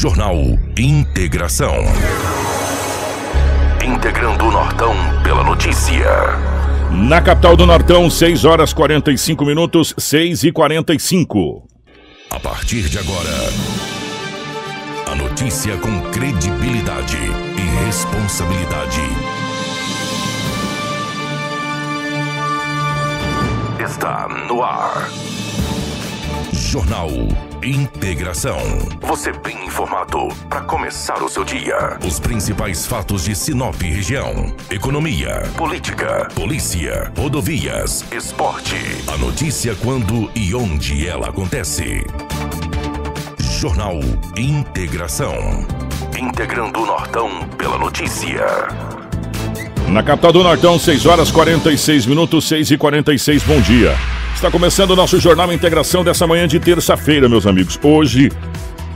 Jornal Integração. Integrando o Nortão pela notícia. Na capital do Nortão, 6 horas 45 minutos, 6 e 45. A partir de agora, a notícia com credibilidade e responsabilidade. Está no ar. Jornal Integração. Você bem informado para começar o seu dia. Os principais fatos de Sinop região: economia, política, polícia, rodovias, esporte. A notícia quando e onde ela acontece. Jornal Integração. Integrando o Nortão pela notícia. Na capital do Nortão, 6 horas 46 minutos, 6 e 46. Bom dia. Está começando o nosso Jornal Integração dessa manhã de terça-feira, meus amigos. Hoje,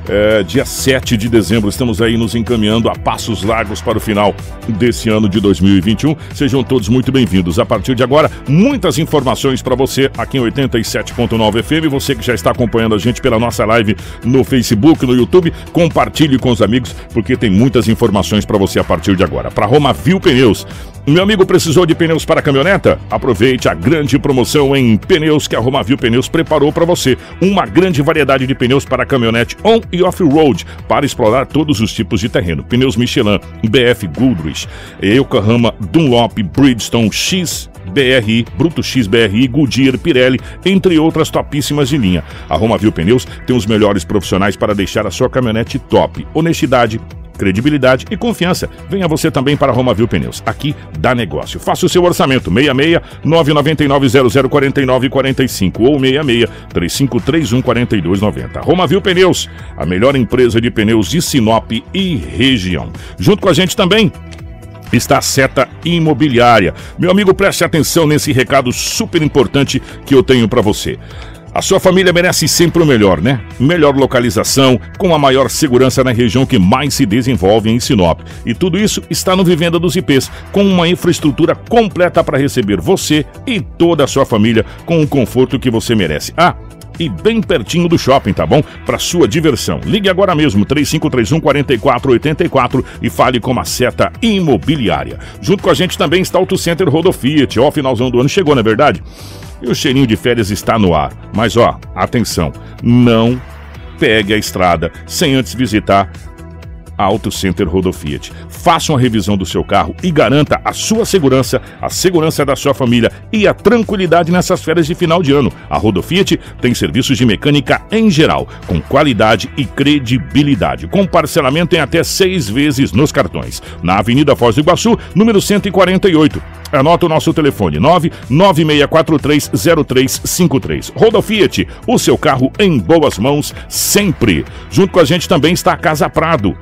é, dia 7 de dezembro, estamos aí nos encaminhando a passos largos para o final desse ano de 2021. Sejam todos muito bem-vindos. A partir de agora, muitas informações para você aqui em 87.9 FM. Você que já está acompanhando a gente pela nossa live no Facebook, no YouTube, compartilhe com os amigos, porque tem muitas informações para você a partir de agora. Para Roma Viu Pneus. Meu amigo precisou de pneus para caminhoneta? Aproveite a grande promoção em pneus que a Romavil Pneus preparou para você. Uma grande variedade de pneus para caminhonete on e off-road para explorar todos os tipos de terreno. Pneus Michelin, BF Goodrich, Yokohama, Dunlop, Bridgestone, X BRI, Bruto X BRI, Goodyear, Pirelli, entre outras topíssimas de linha. A Romavil Pneus tem os melhores profissionais para deixar a sua caminhonete top. Honestidade, credibilidade e confiança. Venha você também para Roma Viu Pneus. Aqui dá negócio. Faça o seu orçamento 66 999 0049 45 ou 66 3531 4290. Roma Viu Pneus, a melhor empresa de pneus de Sinop e região. Junto com a gente também está a Seta Imobiliária. Meu amigo, preste atenção nesse recado super importante que eu tenho para você. A sua família merece sempre o melhor, né? Melhor localização, com a maior segurança na região que mais se desenvolve em Sinop. E tudo isso está no Vivenda dos IPs, com uma infraestrutura completa para receber você e toda a sua família com o conforto que você merece. Ah, e bem pertinho do shopping, tá bom? Para sua diversão. Ligue agora mesmo, 3531 4484 e fale com a seta imobiliária. Junto com a gente também está o Auto Center Rodo Fiat. Ó, finalzão do ano chegou, não é verdade? E o cheirinho de férias está no ar. Mas ó, atenção, não pegue a estrada sem antes visitar Auto Center Rodo Fiat. Faça uma revisão do seu carro e garanta a sua segurança, a segurança da sua família e a tranquilidade nessas férias de final de ano. A Rodo Fiat tem serviços de mecânica em geral, com qualidade e credibilidade, com parcelamento em até seis vezes nos cartões. Na Avenida Foz do Iguaçu, número 148. Anota o nosso telefone 996430353. Rodo Fiat, o seu carro em boas mãos sempre. Junto com a gente também está a Casa Prado.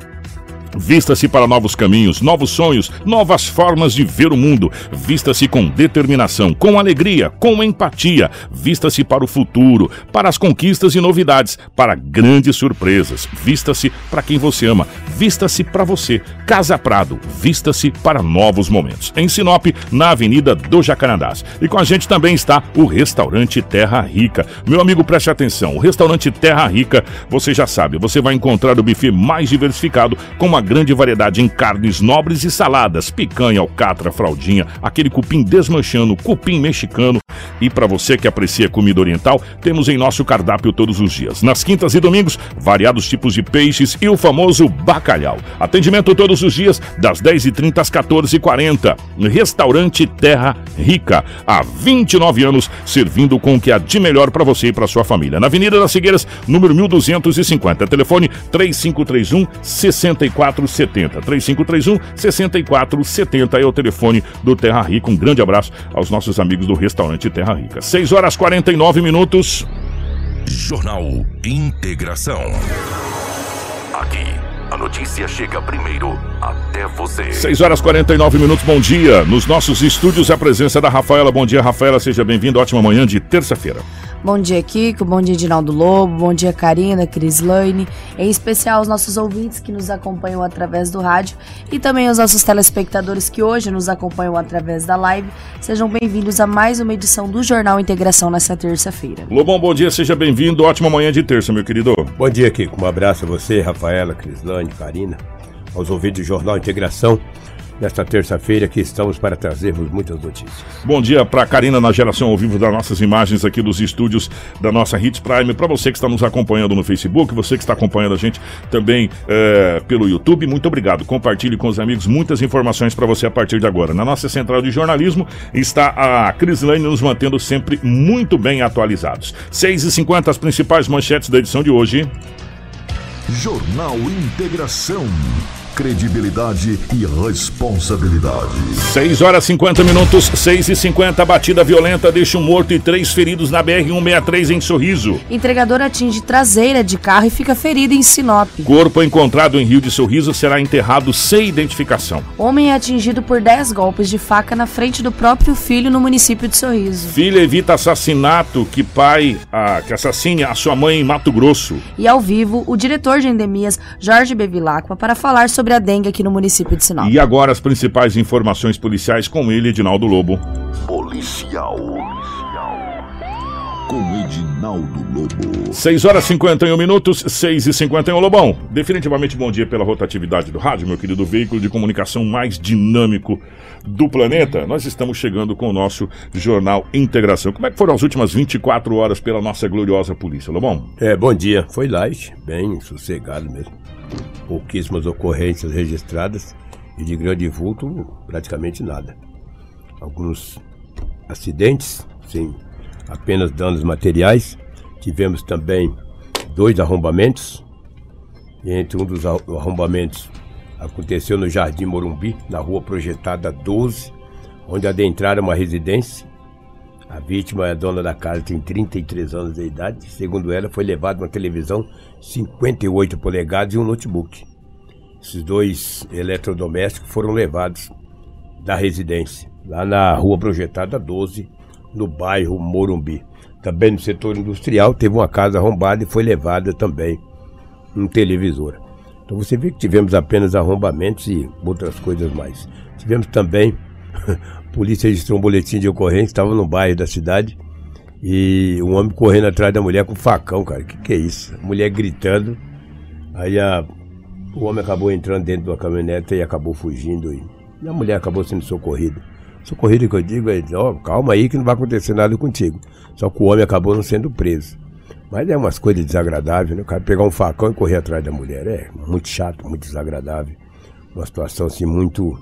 Vista-se para novos caminhos, novos sonhos, novas formas de ver o mundo. Vista-se com determinação, com alegria, com empatia. Vista-se para o futuro, para as conquistas e novidades, para grandes surpresas. Vista-se para quem você ama. Vista-se para você. Casa Prado, vista-se para novos momentos. Em Sinop, na Avenida do Jacarandás. E com a gente também está o Restaurante Terra Rica. Meu amigo, preste atenção. O Restaurante Terra Rica, você já sabe, você vai encontrar o buffet mais diversificado com uma grande variedade em carnes nobres e saladas, picanha, alcatra, fraldinha, aquele cupim desmanchando, cupim mexicano. E para você que aprecia comida oriental, temos em nosso cardápio todos os dias. Nas quintas e domingos, variados tipos de peixes e o famoso bacalhau. Atendimento todos os dias, das 10h30 às 14h40. Restaurante Terra Rica. Há 29 anos, servindo com o que há de melhor para você e para sua família. Na Avenida das Figueiras, número 1250. Telefone 3531 6470. 3531 6470 é o telefone do Terra Rica. Um grande abraço aos nossos amigos do restaurante Terra Rica. 6 horas 49 minutos. Jornal Integração. Aqui, a notícia chega primeiro até você. 6 horas 49 minutos, bom dia. Nos nossos estúdios, a presença da Rafaela. Bom dia, Rafaela, seja bem-vindo. Ótima manhã de terça-feira. Bom dia, Kiko. Bom dia, Edinaldo Lobo. Bom dia, Karina, Crislane. Em especial os nossos ouvintes que nos acompanham através do rádio e também os nossos telespectadores que hoje nos acompanham através da live. Sejam bem-vindos a mais uma edição do Jornal Integração nessa terça-feira. Lobão, bom dia, seja bem-vindo. Ótima manhã de terça, meu querido. Bom dia, Kiko. Um abraço a você, Rafaela, Crislane, Karina, aos ouvintes do Jornal Integração nesta terça-feira que estamos para trazermos muitas notícias. Bom dia para Karina na geração ao vivo das nossas imagens aqui dos estúdios da nossa Hits Prime. Para você que está nos acompanhando no Facebook, você que está acompanhando a gente também é, pelo YouTube, muito obrigado. Compartilhe com os amigos muitas informações para você a partir de agora. Na nossa central de jornalismo está a Crislane nos mantendo sempre muito bem atualizados. 6h50 as principais manchetes da edição de hoje. Jornal Integração credibilidade e responsabilidade. 6 horas 50 minutos, 6 e 50 batida violenta deixa um morto e três feridos na BR-163 em Sorriso. Entregador atinge traseira de carro e fica ferido em Sinop. Corpo encontrado em Rio de Sorriso será enterrado sem identificação. Homem é atingido por 10 golpes de faca na frente do próprio filho no município de Sorriso. Filha evita assassinato que pai ah, que assassine a sua mãe em Mato Grosso. E ao vivo, o diretor de endemias, Jorge Bevilacqua, para falar sobre sobre a dengue aqui no município de Sinop. E agora as principais informações policiais com ele, Edinaldo Lobo. Policial. Com Edinaldo Lobo. 6 horas e 51 minutos, 6 e 51 Lobão. Definitivamente bom dia pela rotatividade do rádio, meu querido veículo de comunicação mais dinâmico do planeta. Nós estamos chegando com o nosso jornal Integração. Como é que foram as últimas 24 horas pela nossa gloriosa polícia, Lobão? É, bom dia. Foi light, bem sossegado mesmo pouquíssimas ocorrências registradas e de grande vulto, praticamente nada. Alguns acidentes, sem apenas danos materiais. Tivemos também dois arrombamentos. Entre um dos arrombamentos aconteceu no Jardim Morumbi, na rua projetada 12, onde adentraram uma residência. A vítima é a dona da casa, tem 33 anos de idade. Segundo ela, foi levada uma televisão 58 polegadas e um notebook. Esses dois eletrodomésticos foram levados da residência, lá na rua projetada 12, no bairro Morumbi. Também no setor industrial teve uma casa arrombada e foi levada também um televisor. Então você vê que tivemos apenas arrombamentos e outras coisas mais. Tivemos também, polícia registrou um boletim de ocorrência, estava no bairro da cidade, e um homem correndo atrás da mulher com facão, cara. Que que é isso? Mulher gritando. Aí a, o homem acabou entrando dentro da caminhonete e acabou fugindo. E, e a mulher acabou sendo socorrida. Socorrida que eu digo é, ó, calma aí que não vai acontecer nada contigo. Só que o homem acabou não sendo preso. Mas é umas coisas desagradáveis, né? O cara pegar um facão e correr atrás da mulher. É muito chato, muito desagradável. Uma situação assim muito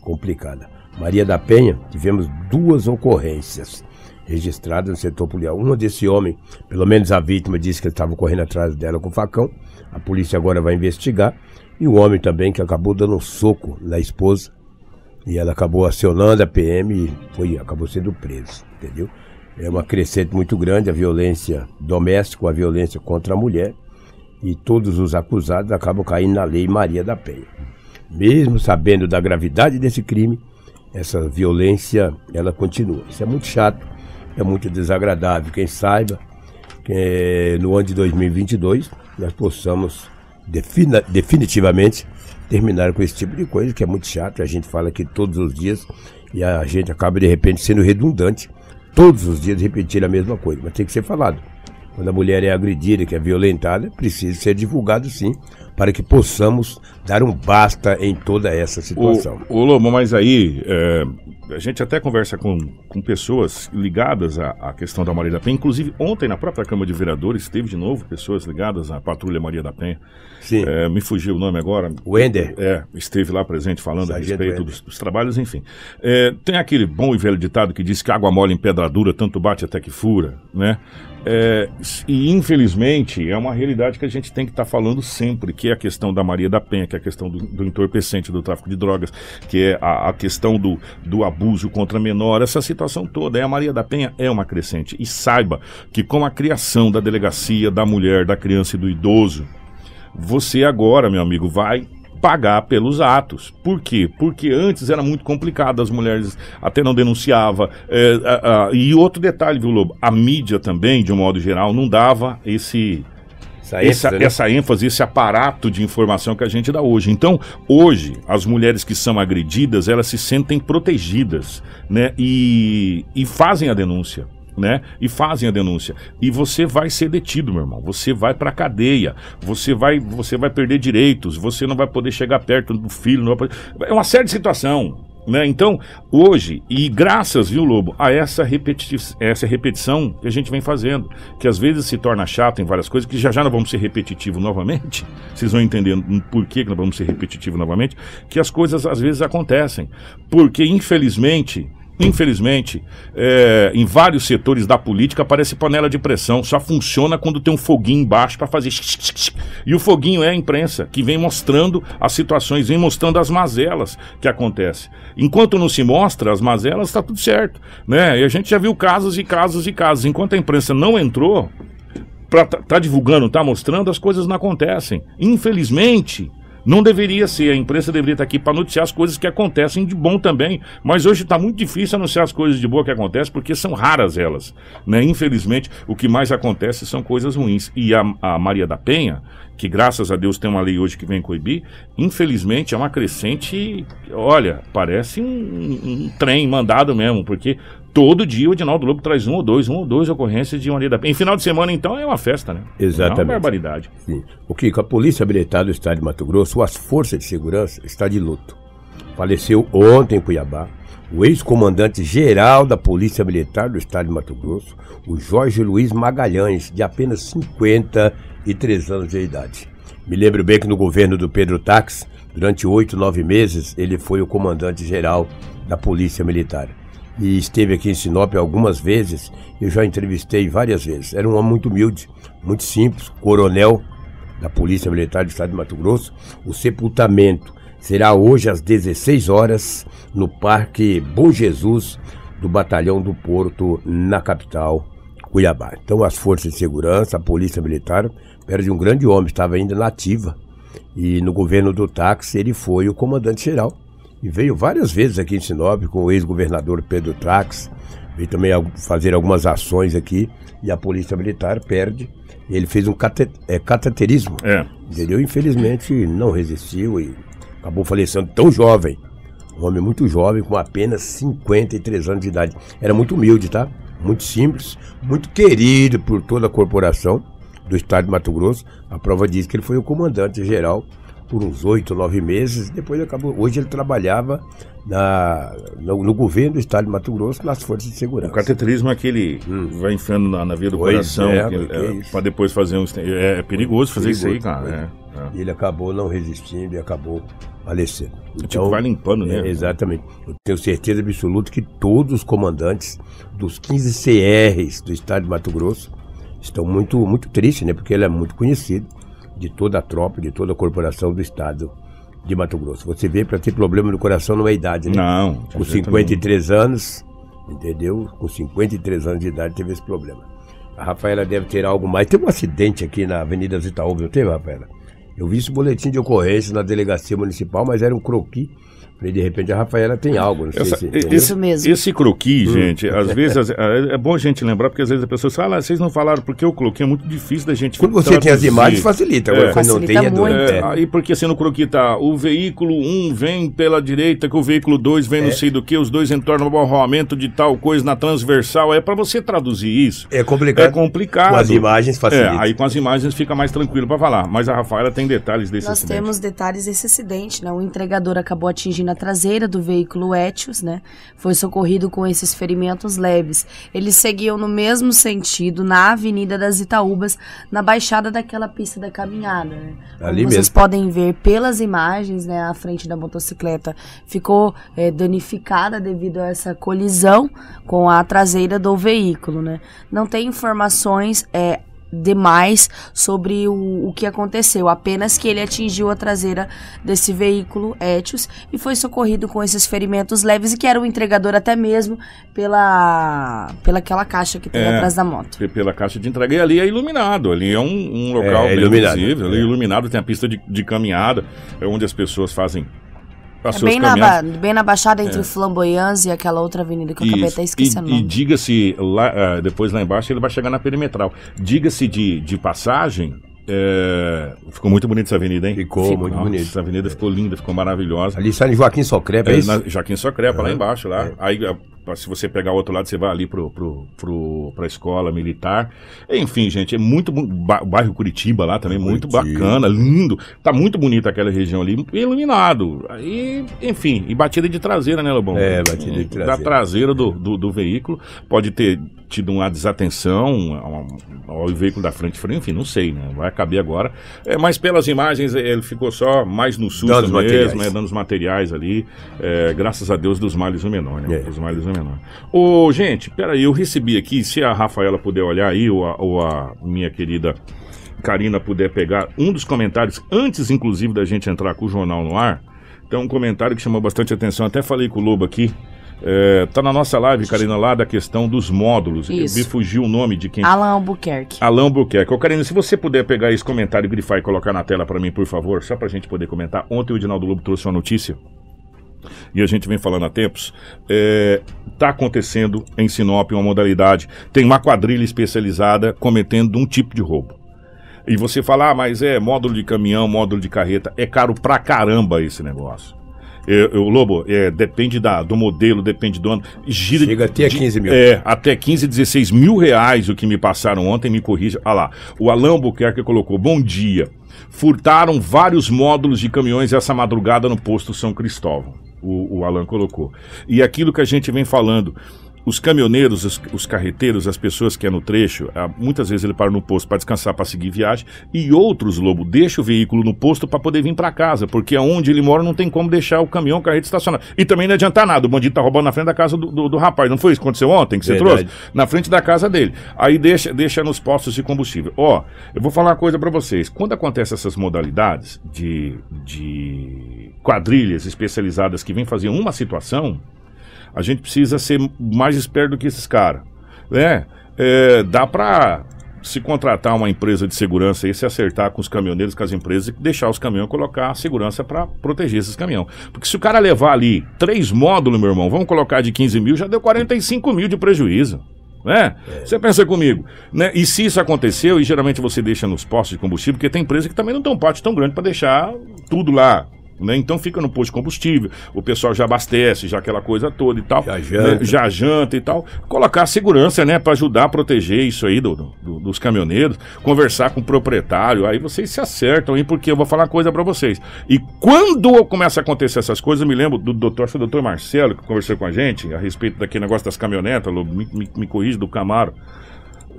complicada. Maria da Penha, tivemos duas ocorrências registrada no setor policial. Uma desse homem, pelo menos a vítima, disse que ele estava correndo atrás dela com facão. A polícia agora vai investigar. E o homem também que acabou dando um soco na esposa. E ela acabou acionando a PM e foi, acabou sendo preso, entendeu? É uma crescente muito grande a violência doméstica, a violência contra a mulher. E todos os acusados acabam caindo na lei Maria da Penha. Mesmo sabendo da gravidade desse crime, essa violência ela continua. Isso é muito chato é muito desagradável. Quem saiba que no ano de 2022 nós possamos defina, definitivamente terminar com esse tipo de coisa que é muito chato. A gente fala aqui todos os dias e a gente acaba de repente sendo redundante. Todos os dias repetir a mesma coisa, mas tem que ser falado. Quando a mulher é agredida, que é violentada, precisa ser divulgado sim, para que possamos dar um basta em toda essa situação. Ô, Lobo, mas aí é, a gente até conversa com, com pessoas ligadas à, à, questão da Maria da Penha. Inclusive, ontem na própria Câmara de Vereadores teve de novo pessoas ligadas à Patrulha Maria da Penha. Sim. É, me fugiu o nome agora. O Ender. É, esteve lá presente falando Sargento a respeito dos, dos, trabalhos, enfim. É, tem aquele bom e velho ditado que diz que água mole em pedra dura, tanto bate até que fura, né? É, e infelizmente é uma realidade que a gente tem que estar tá falando sempre, que é a questão da Maria da Penha, que é a questão do, do entorpecente, do tráfico de drogas, que é a, a, questão do, do abuso contra menor, essa situação toda. É, a Maria da Penha é uma crescente. E saiba que com a criação da delegacia da mulher, da criança e do idoso, você agora, meu amigo, vai pagar pelos atos. Por quê? Porque antes era muito complicado, as mulheres até não denunciavam. É, a, a, e outro detalhe, viu, Lobo? A mídia também, de um modo geral, não dava esse. Essa Essa, ênfase, né? essa ênfase, esse aparato de informação que a gente dá hoje. Então, hoje, as mulheres que são agredidas, elas se sentem protegidas, né? E, e fazem a denúncia. Né? E fazem a denúncia. E você vai ser detido, meu irmão. Você vai pra cadeia. Você vai, você vai perder direitos. Você não vai poder chegar perto do filho. Não vai poder... É uma série de situação. Né? Então, hoje, e graças, viu, Lobo, a essa, repeti essa repetição que a gente vem fazendo, que às vezes se torna chato em várias coisas, que já já nós vamos ser repetitivo novamente, vocês vão entendendo por que, que nós vamos ser repetitivo novamente, que as coisas às vezes acontecem. Porque, infelizmente, Infelizmente, é, em vários setores da política aparece panela de pressão. Só funciona quando tem um foguinho embaixo para fazer. E o foguinho é a imprensa, que vem mostrando as situações, vem mostrando as mazelas que acontecem. Enquanto não se mostra as mazelas, está tudo certo. Né? E a gente já viu casos e casos e casos. Enquanto a imprensa não entrou, para tá, tá divulgando, tá mostrando, as coisas não acontecem. Infelizmente, não deveria ser, a imprensa deveria estar aqui para noticiar as coisas que acontecem de bom também. Mas hoje está muito difícil anunciar as coisas de boa que acontecem, porque são raras elas. Né? Infelizmente, o que mais acontece são coisas ruins. E a, a Maria da Penha, que graças a Deus tem uma lei hoje que vem coibir, infelizmente é uma crescente, olha, parece um, um, um trem mandado mesmo, porque todo dia o Edinaldo Lobo traz um ou dois, um ou dois ocorrências de Maria da Penha. Em final de semana, então, é uma festa, né? Exatamente. É uma barbaridade. Sim. O Kiko, a Polícia Militar do Estado de Mato Grosso, as forças de segurança, está de luto. Faleceu ontem em Cuiabá o ex-comandante geral da Polícia Militar do Estado de Mato Grosso, o Jorge Luiz Magalhães, de apenas 53 anos de idade. Me lembro bem que no governo do Pedro Tax, durante oito, nove meses, ele foi o comandante geral da Polícia Militar. E esteve aqui em Sinop algumas vezes, eu já entrevistei várias vezes. Era um homem muito humilde, muito simples, coronel da Polícia Militar do Estado de Mato Grosso. O sepultamento será hoje às 16 horas no Parque Bom Jesus do Batalhão do Porto, na capital, Cuiabá. Então, as forças de segurança, a Polícia Militar, perde um grande homem, estava ainda na ativa. E no governo do táxi, ele foi o comandante-geral. E veio várias vezes aqui em Sinop com o ex-governador Pedro Trax. Veio também fazer algumas ações aqui. E a Polícia Militar perde. Ele fez um cate é, cateterismo. É. Entendeu? Infelizmente não resistiu e acabou falecendo tão jovem. Um homem muito jovem, com apenas 53 anos de idade. Era muito humilde, tá? Muito simples, muito querido por toda a corporação do estado de Mato Grosso. A prova diz que ele foi o comandante geral por uns oito, nove meses. Depois acabou. Hoje ele trabalhava na, no, no, governo do estado de Mato Grosso, nas forças de segurança. O cateterismo é aquele hum. vai enfiando na, na via do Pois coração é, é, é para depois fazer um. É, é perigoso fazer isso aí, Perigoso, cara. É, é. E ele acabou não resistindo e acabou falecendo. Tipo, vai limpando, né? Exatamente. Eu tenho certeza absoluta que todos os comandantes dos 15 CRs do estado de Mato Grosso estão muito, muito tristes, né? Porque ele é muito conhecido de toda a tropa, de toda a corporação do estado de Mato Grosso. Você vê, para ter problema no coração não é idade, né? Não. Com 53 anos, entendeu? Com 53 anos de idade teve esse problema. A Rafaela deve ter algo mais. Teve um acidente aqui na Avenida Zitaúba, não teve, Rafaela? Eu vi esse boletim de ocorrência na delegacia municipal, mas era um croqui. Falei, de repente a Rafaela tem algo, não sei Essa- se. entendeu? Isso mesmo. Esse croqui, Hum. gente, às vezes é é bom a gente lembrar, porque às vezes a pessoa fala, ah, vocês não falaram porque o croqui é muito difícil da gente Quando você tem as traduzir." imagens, facilita. Agora, É. quando não Facilita tem, é doido. muito. É, É. aí porque assim no croqui tá, o veículo 1 vem pela direita, que o veículo 2 vem É. não sei do que, os dois entornam o arroamento de tal coisa na transversal. É para você traduzir isso. É complicado. É complicado. Com as imagens facilita. É, aí com as imagens fica mais tranquilo para falar. Mas a Rafaela tem detalhes desse Nós acidente. temos detalhes desse acidente, né? O entregador acabou atingindo traseira do veículo Etios, né? Foi socorrido com esses ferimentos leves. Eles seguiam no mesmo sentido na Avenida das Itaúbas, na baixada daquela pista da caminhada, né? Como Ali vocês mesmo. podem ver pelas imagens, né? A frente da motocicleta ficou eh, danificada devido a essa colisão com a traseira do veículo, né? Não tem informações eh, demais sobre o, o que aconteceu, apenas que ele atingiu a traseira desse veículo Etios e foi socorrido com esses ferimentos leves e que era o entregador até mesmo pela, pela aquela caixa que tem É. atrás da moto. Pela caixa de entrega. E ali é iluminado. Ali é um, um local É, bem iluminado. visível. Ali é É. iluminado, tem a pista de, de caminhada, é onde as pessoas fazem É bem na, bem na baixada entre Flamboyants e aquela outra avenida que eu acabei Isso. até esquecendo E, e diga-se, lá, ah, depois lá embaixo ele vai chegar na perimetral. Diga-se de, de passagem, é, ficou muito bonita essa avenida, hein? Ficou muito Nossa, bonito. Essa avenida ficou linda, ficou maravilhosa. Ali sai em Joaquim Socrepa, é É, isso? na Joaquim Socrepa, lá Aham. embaixo, lá. É. Aí, a- se você pegar o outro lado, você vai ali pro, pro, pro, pra escola militar. Enfim, gente, é muito. O bairro Curitiba lá também, muito Curitiba. bacana, lindo. Tá muito bonita aquela região ali, iluminado. Aí, enfim, e batida de traseira, né, Lobão? É, batida de Da traseira. traseira do, do, do veículo. Pode ter tido uma desatenção ao, ao veículo da frente, enfim, não sei, né? Vai caber agora. É, mas pelas imagens, é, ele ficou só mais no susto Danos mesmo, materiais. é, danos materiais ali. É, graças a Deus dos males o menor, né? É. Dos males o menor. Ô, gente, peraí, eu recebi aqui, se a Rafaela puder olhar aí, ou a, ou a minha querida Karina puder pegar um dos comentários, antes inclusive da gente entrar com o jornal no ar, tem um comentário que chamou bastante atenção, até falei com o Lobo aqui. É, tá na nossa live, Karina, lá da questão dos módulos. Isso. Me fugiu o nome de quem Alan Albuquerque. Alain Buquerque. Ô, Karina, se você puder pegar esse comentário, grifar e colocar na tela pra mim, por favor, só pra gente poder comentar. Ontem o Edinaldo Lobo trouxe uma notícia, e a gente vem falando há tempos. É, tá acontecendo em Sinop uma modalidade. Tem uma quadrilha especializada cometendo um tipo de roubo. E você fala, ah, mas é módulo de caminhão, módulo de carreta. É caro pra caramba esse negócio. É, o Lobo, é, depende da, do modelo, depende do ano. Gira Chega até de- 15 mil. É, até 15, 16 mil reais o que me passaram ontem, me corrija. Ah lá, o Alain Buquerque colocou, bom dia. Furtaram vários módulos de caminhões essa madrugada no posto São Cristóvão. O, o Alan colocou. E aquilo que a gente vem falando, os caminhoneiros, os, os carreteiros, as pessoas que é no trecho, ah, muitas vezes ele para no posto para descansar, para seguir viagem, e outros, Lobo, deixa o veículo no posto para poder vir para casa, porque aonde ele mora não tem como deixar o caminhão, o carreta estacionado. E também não adianta nada, o bandido tá roubando na frente da casa do, do, do rapaz, não foi isso que aconteceu ontem que você Verdade. trouxe? Na frente da casa dele. Aí deixa, deixa nos postos de combustível. Ó, eu vou falar uma coisa para vocês. Quando acontecem essas modalidades de, de quadrilhas especializadas que vêm fazer uma situação, a gente precisa ser mais esperto do que esses caras. Né? É, dá pra se contratar uma empresa de segurança e se acertar com os caminhoneiros, com as empresas, e deixar os caminhões colocar segurança para proteger esses caminhões. Porque se o cara levar ali três módulos, meu irmão, vamos colocar de 15 mil, já deu 45 mil de prejuízo. Né? Você pensa comigo, né? E se isso aconteceu, e geralmente você deixa nos postos de combustível, porque tem empresa que também não tem um pátio tão grande para deixar tudo lá. Né? Então fica no posto de combustível, o pessoal já abastece, já aquela coisa toda e tal. Já janta. né? Já janta e tal. Colocar segurança, né? Para ajudar a proteger isso aí do, do- dos caminhoneiros, conversar com o proprietário, aí vocês se acertam aí, porque eu vou falar uma coisa para vocês. E quando começa a acontecer essas coisas, eu me lembro do doutor, acho que o doutor Marcelo, que conversou com a gente a respeito daquele negócio das caminhonetas, me, me, me corrige do Camaro.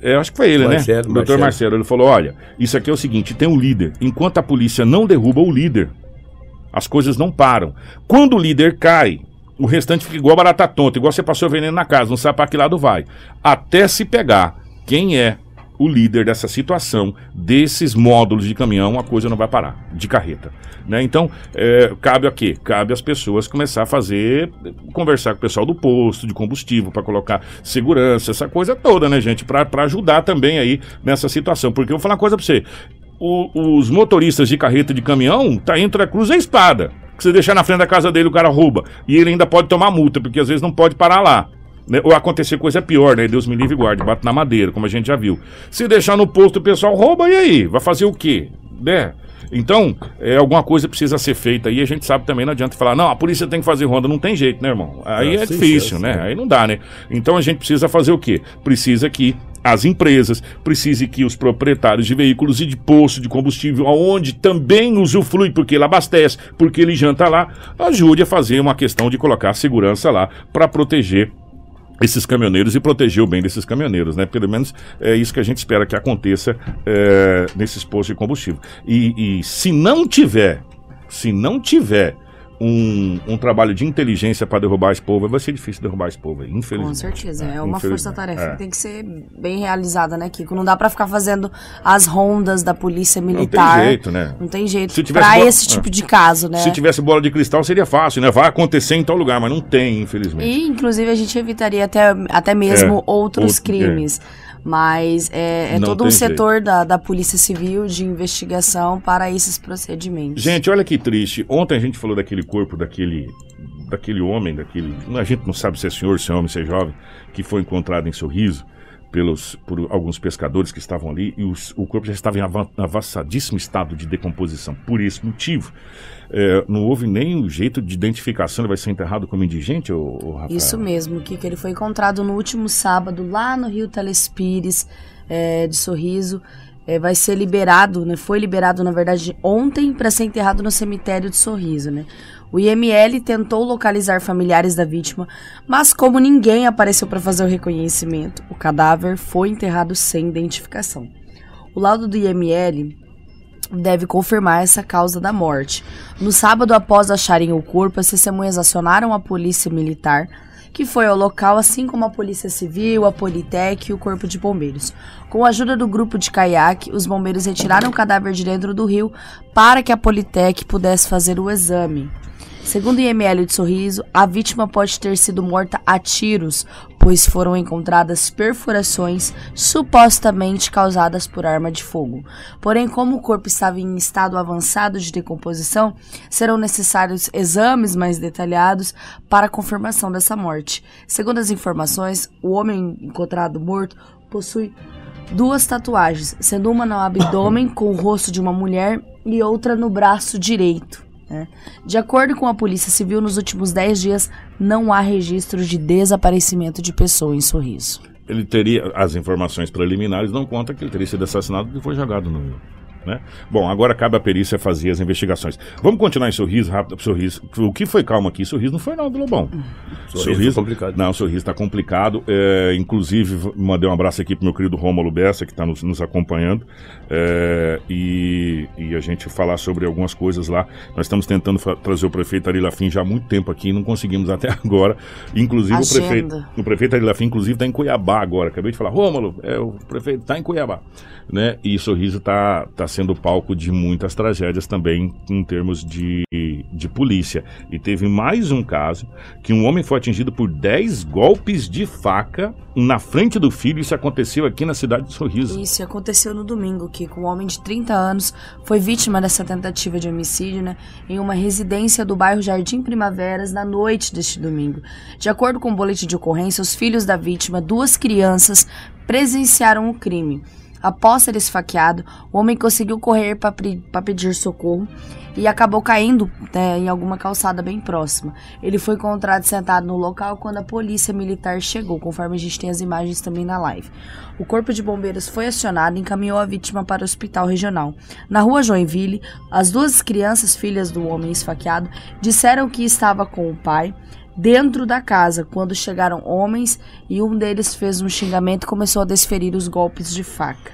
É, acho que foi ele, Marcelo, né? Doutor Marcelo. Marcelo. Ele falou: olha, isso aqui é o seguinte: tem um líder. Enquanto a polícia não derruba o líder, as coisas não param. Quando o líder cai, o restante fica igual barata tonta, igual você passou veneno na casa, não sabe para que lado vai. Até se pegar quem é o líder dessa situação, desses módulos de caminhão, a coisa não vai parar, de carreta. Né? Então, é, cabe a quê? Cabe às pessoas começar a fazer, conversar com o pessoal do posto de combustível, para colocar segurança, essa coisa toda, né, gente? Para ajudar também aí nessa situação. Porque eu vou falar uma coisa para você o- os motoristas de carreta de caminhão tá entre a cruz e a espada. Que você deixar na frente da casa dele, o cara rouba. E ele ainda pode tomar multa, porque às vezes não pode parar lá. né? Ou acontecer coisa pior, né? Deus me livre e guarde, bate na madeira, como a gente já viu. Se deixar no posto, o pessoal rouba, e aí? Vai fazer o quê? Né? Então, é, alguma coisa precisa ser feita e a gente sabe também, não adianta falar, não, a polícia tem que fazer ronda, não tem jeito, né, irmão? Aí Ah, é sem difícil, né? Aí não dá, né? Então a gente precisa fazer o quê? Precisa que as empresas, precise que os proprietários de veículos e de posto de combustível, aonde também usufrui, porque ele abastece, porque ele janta lá, ajude a fazer uma questão de colocar segurança lá para proteger esses caminhoneiros e proteger o bem desses caminhoneiros, né? Pelo menos é isso que a gente espera que aconteça é, nesses postos de combustível. E, e se não tiver, se não tiver um, um trabalho de inteligência para derrubar esse povo, vai ser difícil derrubar esse povo, infelizmente. Com certeza, é uma infelizmente. força-tarefa É. que tem que ser bem realizada, né, Kiko? Não dá pra ficar fazendo as rondas da polícia Não tem militar. jeito, né? Não tem jeito. Se tivesse pra bo- esse tipo é. de caso, né? Se tivesse bola de cristal seria fácil, né? Vai acontecer em tal lugar, mas não tem, infelizmente. E, inclusive, a gente evitaria até, até mesmo É, outros outro- crimes. Mas é, é todo um setor da, da Polícia Civil de investigação para esses procedimentos. Gente, olha que triste. Ontem a gente falou daquele corpo, daquele daquele homem, daquele. A gente não sabe se é senhor, se é homem, se é jovem, que foi encontrado em sorriso pelos, por alguns pescadores que estavam ali e os- o corpo já estava em ava- avançadíssimo estado de decomposição. Por esse motivo, é, não houve nem jeito de identificação. Ele vai ser enterrado como indigente, ô, ô Rafael? Isso mesmo, Kiko. Ele foi encontrado no último sábado lá no Rio Telespires, é, de Sorriso. É, vai ser liberado, né? Foi liberado, na verdade, ontem para ser enterrado no cemitério de Sorriso, né? O IML tentou localizar familiares da vítima, mas como ninguém apareceu para fazer o reconhecimento, o cadáver foi enterrado sem identificação. O laudo do IML deve confirmar essa causa da morte. No sábado, após acharem o corpo, as testemunhas acionaram a polícia militar, que foi ao local, assim como a polícia civil, a Politec e o corpo de bombeiros. Com a ajuda do grupo de caiaque, os bombeiros retiraram o cadáver de dentro do rio para que a Politec pudesse fazer o exame. Segundo o IML de Sorriso, a vítima pode ter sido morta a tiros, pois foram encontradas perfurações supostamente causadas por arma de fogo. Porém, como o corpo estava em estado avançado de decomposição, serão necessários exames mais detalhados para a confirmação dessa morte. Segundo as informações, o homem encontrado morto possui duas tatuagens, sendo uma no abdômen com o rosto de uma mulher e outra no braço direito. Né? De acordo com a Polícia Civil, nos últimos 10 dias não há registro de desaparecimento de pessoa em Sorriso. ele teria as informações preliminares não conta que ele teria sido assassinado e foi jogado no rio. Né? Bom, agora cabe à perícia fazer as investigações. Vamos continuar em sorriso, rápido, sorriso. O que foi calma aqui? Sorriso não foi não, do Lobão. Sorriso foi complicado. Não, sorriso está complicado. É, inclusive, mandei um abraço aqui pro meu querido Rômulo Bessa, que está nos, nos acompanhando. É, e, e a gente falar sobre algumas coisas lá. Nós estamos tentando trazer o prefeito Ari Lafim já há muito tempo aqui, não conseguimos até agora. Inclusive, o prefeito. O prefeito Ari Lafim, inclusive, está em Cuiabá agora. Acabei de falar, Rômulo, é, o prefeito está em Cuiabá. Né? E Sorriso está tá sendo palco de muitas tragédias também em termos de, de polícia. E teve mais um caso que um homem foi atingido por 10 golpes de faca na frente do filho. Isso aconteceu aqui na cidade de Sorriso. Isso aconteceu no domingo, que um homem de 30 anos foi vítima dessa tentativa de homicídio, né, em uma residência do bairro Jardim Primaveras na noite deste domingo. De acordo com o boletim de ocorrência, os filhos da vítima, duas crianças, presenciaram o crime. Após ser esfaqueado, o homem conseguiu correr para pedir socorro e acabou caindo né, em alguma calçada bem próxima. Ele foi encontrado sentado no local quando a polícia militar chegou, conforme a gente tem as imagens também na live. O corpo de bombeiros foi acionado e encaminhou a vítima para o hospital regional. Na rua Joinville, as duas crianças, filhas do homem esfaqueado, disseram que estava com o pai dentro da casa quando chegaram homens e um deles fez um xingamento e começou a desferir os golpes de faca.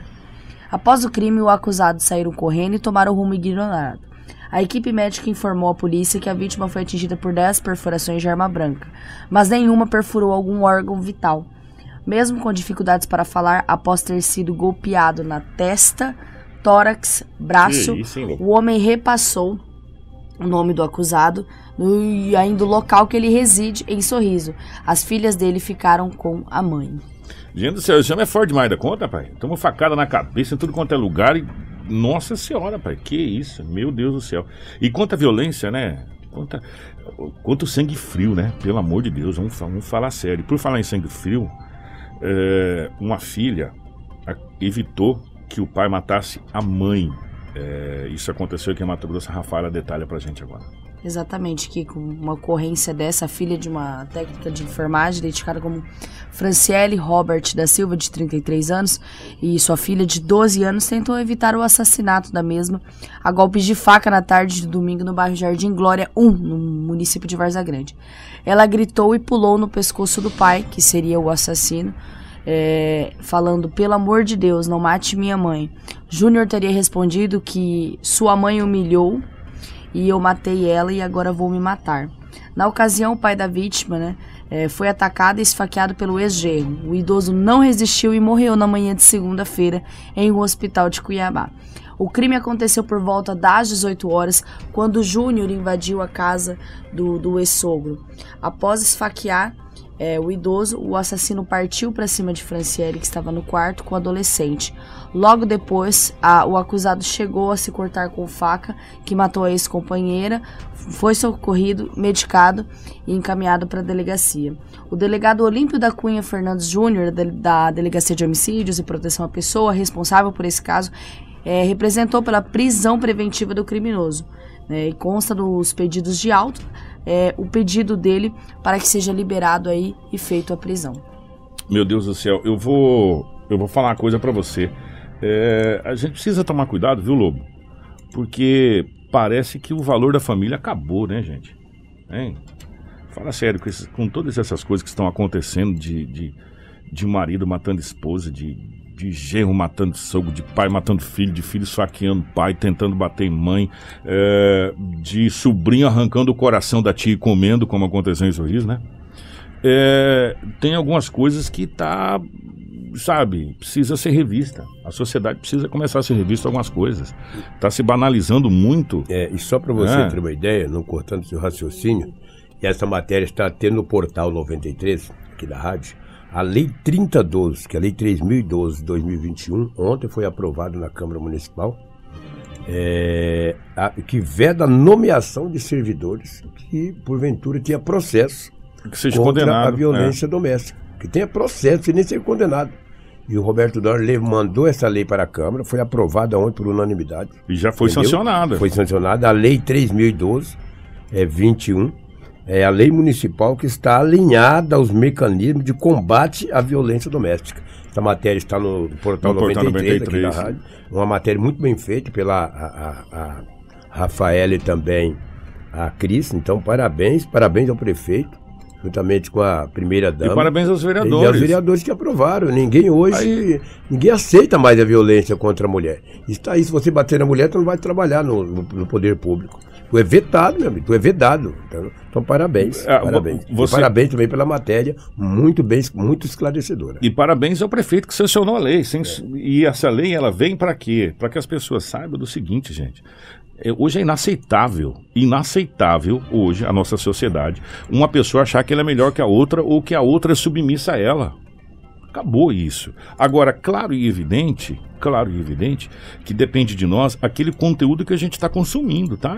Após o crime, o acusado saíram correndo e tomaram rumo ignorado. A equipe médica informou à polícia que a vítima foi atingida por 10 perfurações de arma branca, mas nenhuma perfurou algum órgão vital. Mesmo com dificuldades para falar, após ter sido golpeado na testa, tórax, braço, isso, o homem repassou o nome do acusado no, e ainda o local que ele reside, em Sorriso. As filhas dele ficaram com a mãe. Gente do céu, esse homem é forte demais da conta, pai. Toma facada na cabeça em tudo quanto é lugar e. Nossa senhora, pai, que isso? Meu Deus do céu. E quanta violência, né? Quanta, quanto sangue frio, né? Pelo amor de Deus, vamos, vamos falar sério. Por falar em sangue frio, é, uma filha evitou que o pai matasse a mãe. É, isso aconteceu aqui em Mato Grosso. A Rafaela detalha pra gente agora. Exatamente, que com uma ocorrência dessa, filha de uma técnica de enfermagem, identificada como Franciele Robert da Silva, de 33 anos, e sua filha de 12 anos, tentou evitar o assassinato da mesma a golpes de faca na tarde de domingo no bairro Jardim Glória 1, no município de Varza Grande. Ela gritou e pulou no pescoço do pai, que seria o assassino, é, falando: pelo amor de Deus, não mate minha mãe. Júnior teria respondido que sua mãe humilhou e eu matei ela e agora vou me matar. Na ocasião, o pai da vítima, né, é, foi atacado e esfaqueado pelo ex-genro. O idoso não resistiu e morreu na manhã de segunda-feira em um hospital de Cuiabá. O crime aconteceu por volta das 18 horas, quando Júnior invadiu a casa do, do ex-sogro. Após esfaquear é, o idoso, o assassino partiu para cima de Franciele, que estava no quarto com o adolescente. Logo depois, a, o acusado chegou a se cortar com faca, que matou a ex-companheira, foi socorrido, medicado e encaminhado para a delegacia. O delegado Olímpio da Cunha Fernandes Júnior, da Delegacia de Homicídios e Proteção à Pessoa, responsável por esse caso, é, representou pela prisão preventiva do criminoso. Né, e consta dos pedidos de auto é, o pedido dele para que seja liberado aí e feito a prisão. Meu Deus do céu, eu vou eu vou falar uma coisa para você. É, a gente precisa tomar cuidado, viu, Lobo? Porque parece que o valor da família acabou, né, gente? Hein? Fala sério, com, esses, com todas essas coisas que estão acontecendo de, de, de marido matando esposa, de, de genro matando sogro, de pai matando filho, de filho esfaqueando pai, tentando bater em mãe, é, de sobrinho arrancando o coração da tia e comendo, como aconteceu em Sorriso, né? É, tem algumas coisas que tá, sabe, precisa ser revista. A sociedade precisa começar a ser revista algumas coisas. Tá se banalizando muito. É, e só para você é. ter uma ideia, não cortando seu raciocínio, essa matéria está tendo no portal 93, aqui da rádio, a Lei 3012, que é a Lei 3012 de 2021, ontem foi aprovada na Câmara Municipal, é, a, que veda a nomeação de servidores que, porventura, tinha processo que seja contra condenado, a violência é. doméstica. Que tenha processo sem nem ser condenado. E o Roberto Dória mandou essa lei para a Câmara, foi aprovada ontem por unanimidade. E já foi entendeu? sancionada. Foi sancionada a Lei 3012, é 21, é a lei municipal que está alinhada aos mecanismos de combate à violência doméstica. Essa matéria está no portal, no 93, portal 93 aqui da rádio. Uma matéria muito bem feita pela a, a, a Rafaela e também a Cris. Então, parabéns, parabéns ao prefeito juntamente com a primeira dama. E parabéns aos vereadores. E aos vereadores que aprovaram. Ninguém hoje, aí... ninguém aceita mais a violência contra a mulher. Está aí, se você bater na mulher, tu não vai trabalhar no, no, poder público. Tu é vetado, meu amigo, tu é vedado. Então, então parabéns. É, parabéns. Você... parabéns também pela matéria, muito bem, muito esclarecedora. E parabéns ao prefeito que sancionou a lei. Sem... É. E essa lei, ela vem para quê? Para que as pessoas saibam do seguinte, gente. É, hoje é inaceitável, inaceitável hoje a nossa sociedade, uma pessoa achar que ela é melhor que a outra ou que a outra é submissa a ela. Acabou isso. Agora, claro e evidente, claro e evidente, que depende de nós aquele conteúdo que a gente está consumindo, tá?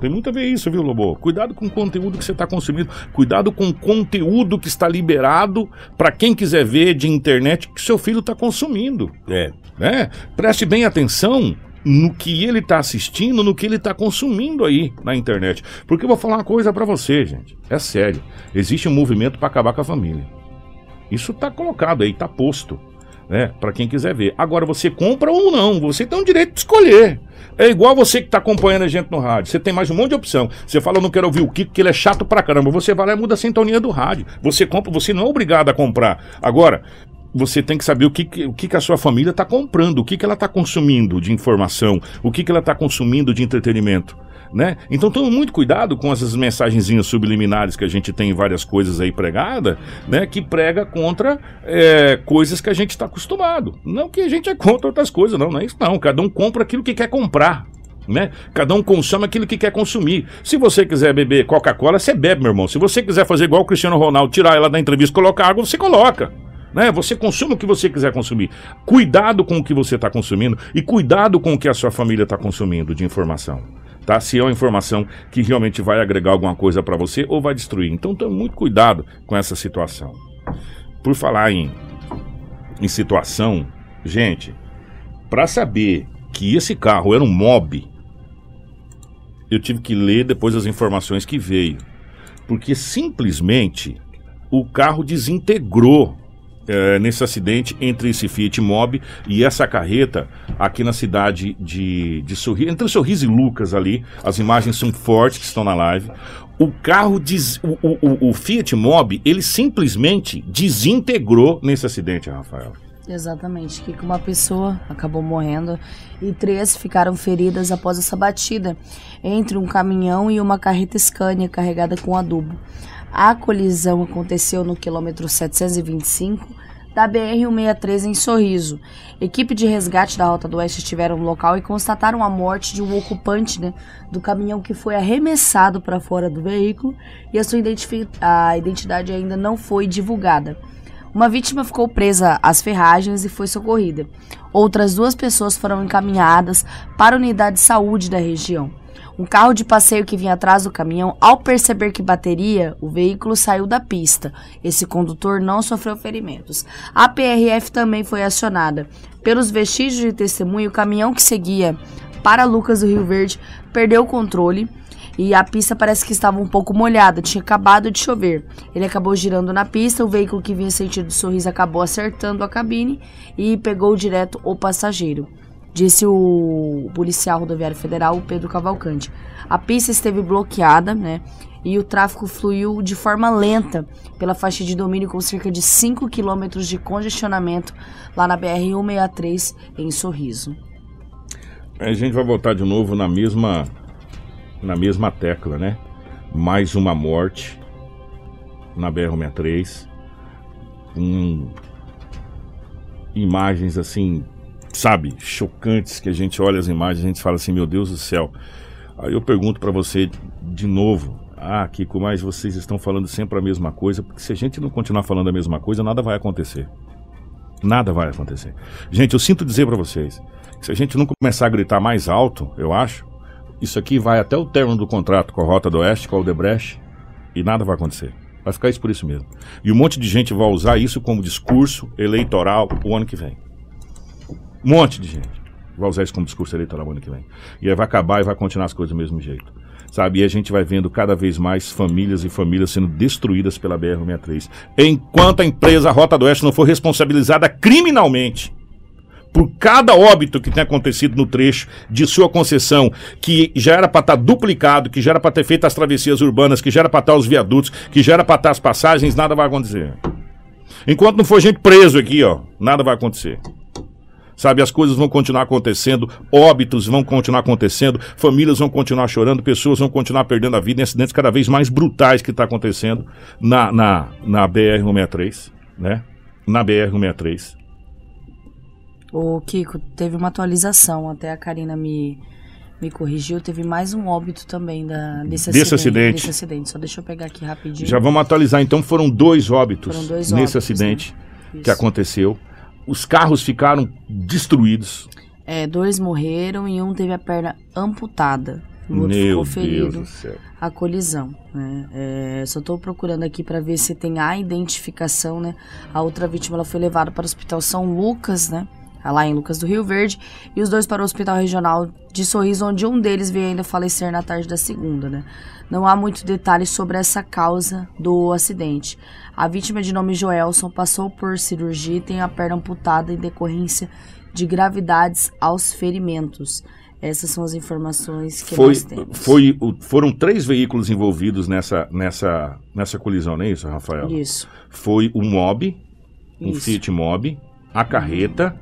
Tem muito a ver isso, viu, Lobo? Cuidado com o conteúdo que você está consumindo. Cuidado com o conteúdo que está liberado para quem quiser ver de internet que seu filho está consumindo. É. Né? Preste bem atenção no que ele está assistindo, no que ele está consumindo aí na internet. Porque eu vou falar uma coisa para você, gente. É sério. Existe um movimento para acabar com a família. Isso está colocado aí, está posto, né? Para quem quiser ver. Agora você compra ou não, você tem o direito de escolher. É igual você que está acompanhando a gente no rádio. Você tem mais um monte de opção. Você fala, eu não quero ouvir o Kiko, que ele é chato pra caramba. Você vai lá e muda a sintonia do rádio. Você compra, você não é obrigado a comprar. Agora, você tem que saber o que, o que, que a sua família está comprando, o que, que ela está consumindo de informação, o que, que ela está consumindo de entretenimento. Né? Então tome muito cuidado com essas mensagenzinhas subliminares que a gente tem em várias coisas aí pregada, né? Que prega contra é, coisas que a gente está acostumado. Não que a gente é contra outras coisas, não, não é isso não. Cada um compra aquilo que quer comprar. Né? Cada um consome aquilo que quer consumir. Se você quiser beber Coca-Cola, você bebe, meu irmão. Se você quiser fazer igual o Cristiano Ronaldo, tirar ela da entrevista e colocar água, você coloca. Né? Você consuma o que você quiser consumir. Cuidado com o que você está consumindo e cuidado com o que a sua família está consumindo de informação. Tá? Se é uma informação que realmente vai agregar alguma coisa para você ou vai destruir. Então tome muito cuidado com essa situação. Por falar em, em situação, gente, para saber que esse carro era um mob, eu tive que ler depois as informações que veio. Porque simplesmente o carro desintegrou é, nesse acidente entre esse Fiat Mobi e essa carreta aqui na cidade de, de Sorriso, entre Sorriso e Lucas ali. As imagens são fortes que estão na live. O carro, des, o, o, o Fiat Mobi, ele simplesmente desintegrou nesse acidente, Rafael. Exatamente, que uma pessoa acabou morrendo e três ficaram feridas após essa batida entre um caminhão e uma carreta Scania carregada com adubo. A colisão aconteceu no quilômetro 725 da BR-163 em Sorriso. Equipe de resgate da Rota do Oeste estiveram no local e constataram a morte de um ocupante né, do caminhão que foi arremessado para fora do veículo e a sua a identidade ainda não foi divulgada. Uma vítima ficou presa às ferragens e foi socorrida. Outras duas pessoas foram encaminhadas para a unidade de saúde da região. Um carro de passeio que vinha atrás do caminhão, ao perceber que bateria, o veículo saiu da pista. Esse condutor não sofreu ferimentos. A PRF também foi acionada. Pelos vestígios de testemunho, o caminhão que seguia para Lucas do Rio Verde perdeu o controle e a pista parece que estava um pouco molhada, tinha acabado de chover. Ele acabou girando na pista, o veículo que vinha sentido sorriso acabou acertando a cabine e pegou direto o passageiro disse o policial rodoviário federal Pedro Cavalcante. A pista esteve bloqueada, né? E o tráfego fluiu de forma lenta pela faixa de domínio com cerca de 5 quilômetros de congestionamento lá na BR-163 em Sorriso. A gente vai voltar de novo na mesma na mesma tecla, né? Mais uma morte na BR-163. Com imagens assim sabe, chocantes que a gente olha as imagens a gente fala assim, meu Deus do céu. Aí eu pergunto para você de novo, ah, Kiko, mas vocês estão falando sempre a mesma coisa, porque se a gente não continuar falando a mesma coisa, nada vai acontecer. Nada vai acontecer. Gente, eu sinto dizer para vocês, se a gente não começar a gritar mais alto, eu acho, isso aqui vai até o término do contrato com a Rota do Oeste, com a Odebrecht, e nada vai acontecer. Vai ficar isso por isso mesmo. E um monte de gente vai usar isso como discurso eleitoral o ano que vem. Um monte de gente vai usar isso como discurso eleitoral ano que vem. E aí vai acabar e vai continuar as coisas do mesmo jeito. Sabe? E a gente vai vendo cada vez mais famílias e famílias sendo destruídas pela BR-63. Enquanto a empresa Rota do Oeste não for responsabilizada criminalmente por cada óbito que tem acontecido no trecho de sua concessão, que já era para estar tá duplicado, que já era para ter feito as travessias urbanas, que já era para estar tá os viadutos, que já era para estar tá as passagens, nada vai acontecer. Enquanto não for gente preso aqui, ó, nada vai acontecer. Sabe, as coisas vão continuar acontecendo, óbitos vão continuar acontecendo, famílias vão continuar chorando, pessoas vão continuar perdendo a vida em acidentes cada vez mais brutais que está acontecendo na, na, na BR-163, né? Na BR-163. Ô, Kiko, teve uma atualização, até a Karina me, me corrigiu, teve mais um óbito também da, desse, desse acidente, acidente. Desse acidente. Só deixa eu pegar aqui rapidinho. Já vamos atualizar, então foram dois óbitos foram dois nesse óbitos, acidente né? que aconteceu os carros ficaram destruídos. É, dois morreram e um teve a perna amputada. O outro Meu ficou ferido. Deus do céu. A colisão. Né? É, só estou procurando aqui para ver se tem a identificação. Né? A outra vítima ela foi levada para o Hospital São Lucas, né? Lá em Lucas do Rio Verde, e os dois para o Hospital Regional de Sorriso, onde um deles veio ainda falecer na tarde da segunda. Né? Não há muitos detalhes sobre essa causa do acidente. A vítima de nome Joelson passou por cirurgia e tem a perna amputada em decorrência de gravidades aos ferimentos. Essas são as informações que foi, nós temos. Foi, foram três veículos envolvidos nessa, nessa, nessa colisão, não é isso, Rafael? Isso. Foi o Mob, um. Fiat Mob, a carreta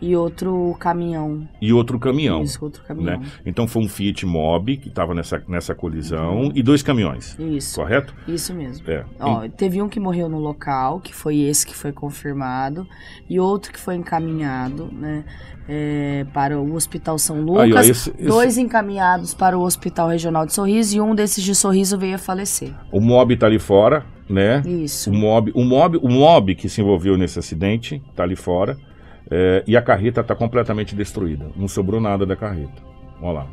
E outro caminhão. e outro caminhão. Isso, outro caminhão. Né? Então foi um Fiat Mob que estava nessa, nessa colisão e dois caminhões. Isso. Correto? Isso mesmo. É. Ó, teve um que morreu no local, que foi esse que foi confirmado, e outro que foi encaminhado, né, é, para o Hospital São Lucas, Aí, ó, esse- esse- dois encaminhados para o Hospital Regional de Sorriso e um desses de Sorriso veio a falecer. O Mob tá ali fora, né? Isso. O mob, o mob, o mob que se envolveu nesse acidente está ali fora é, e a carreta está completamente destruída. Não sobrou nada da carreta. Vamos lá.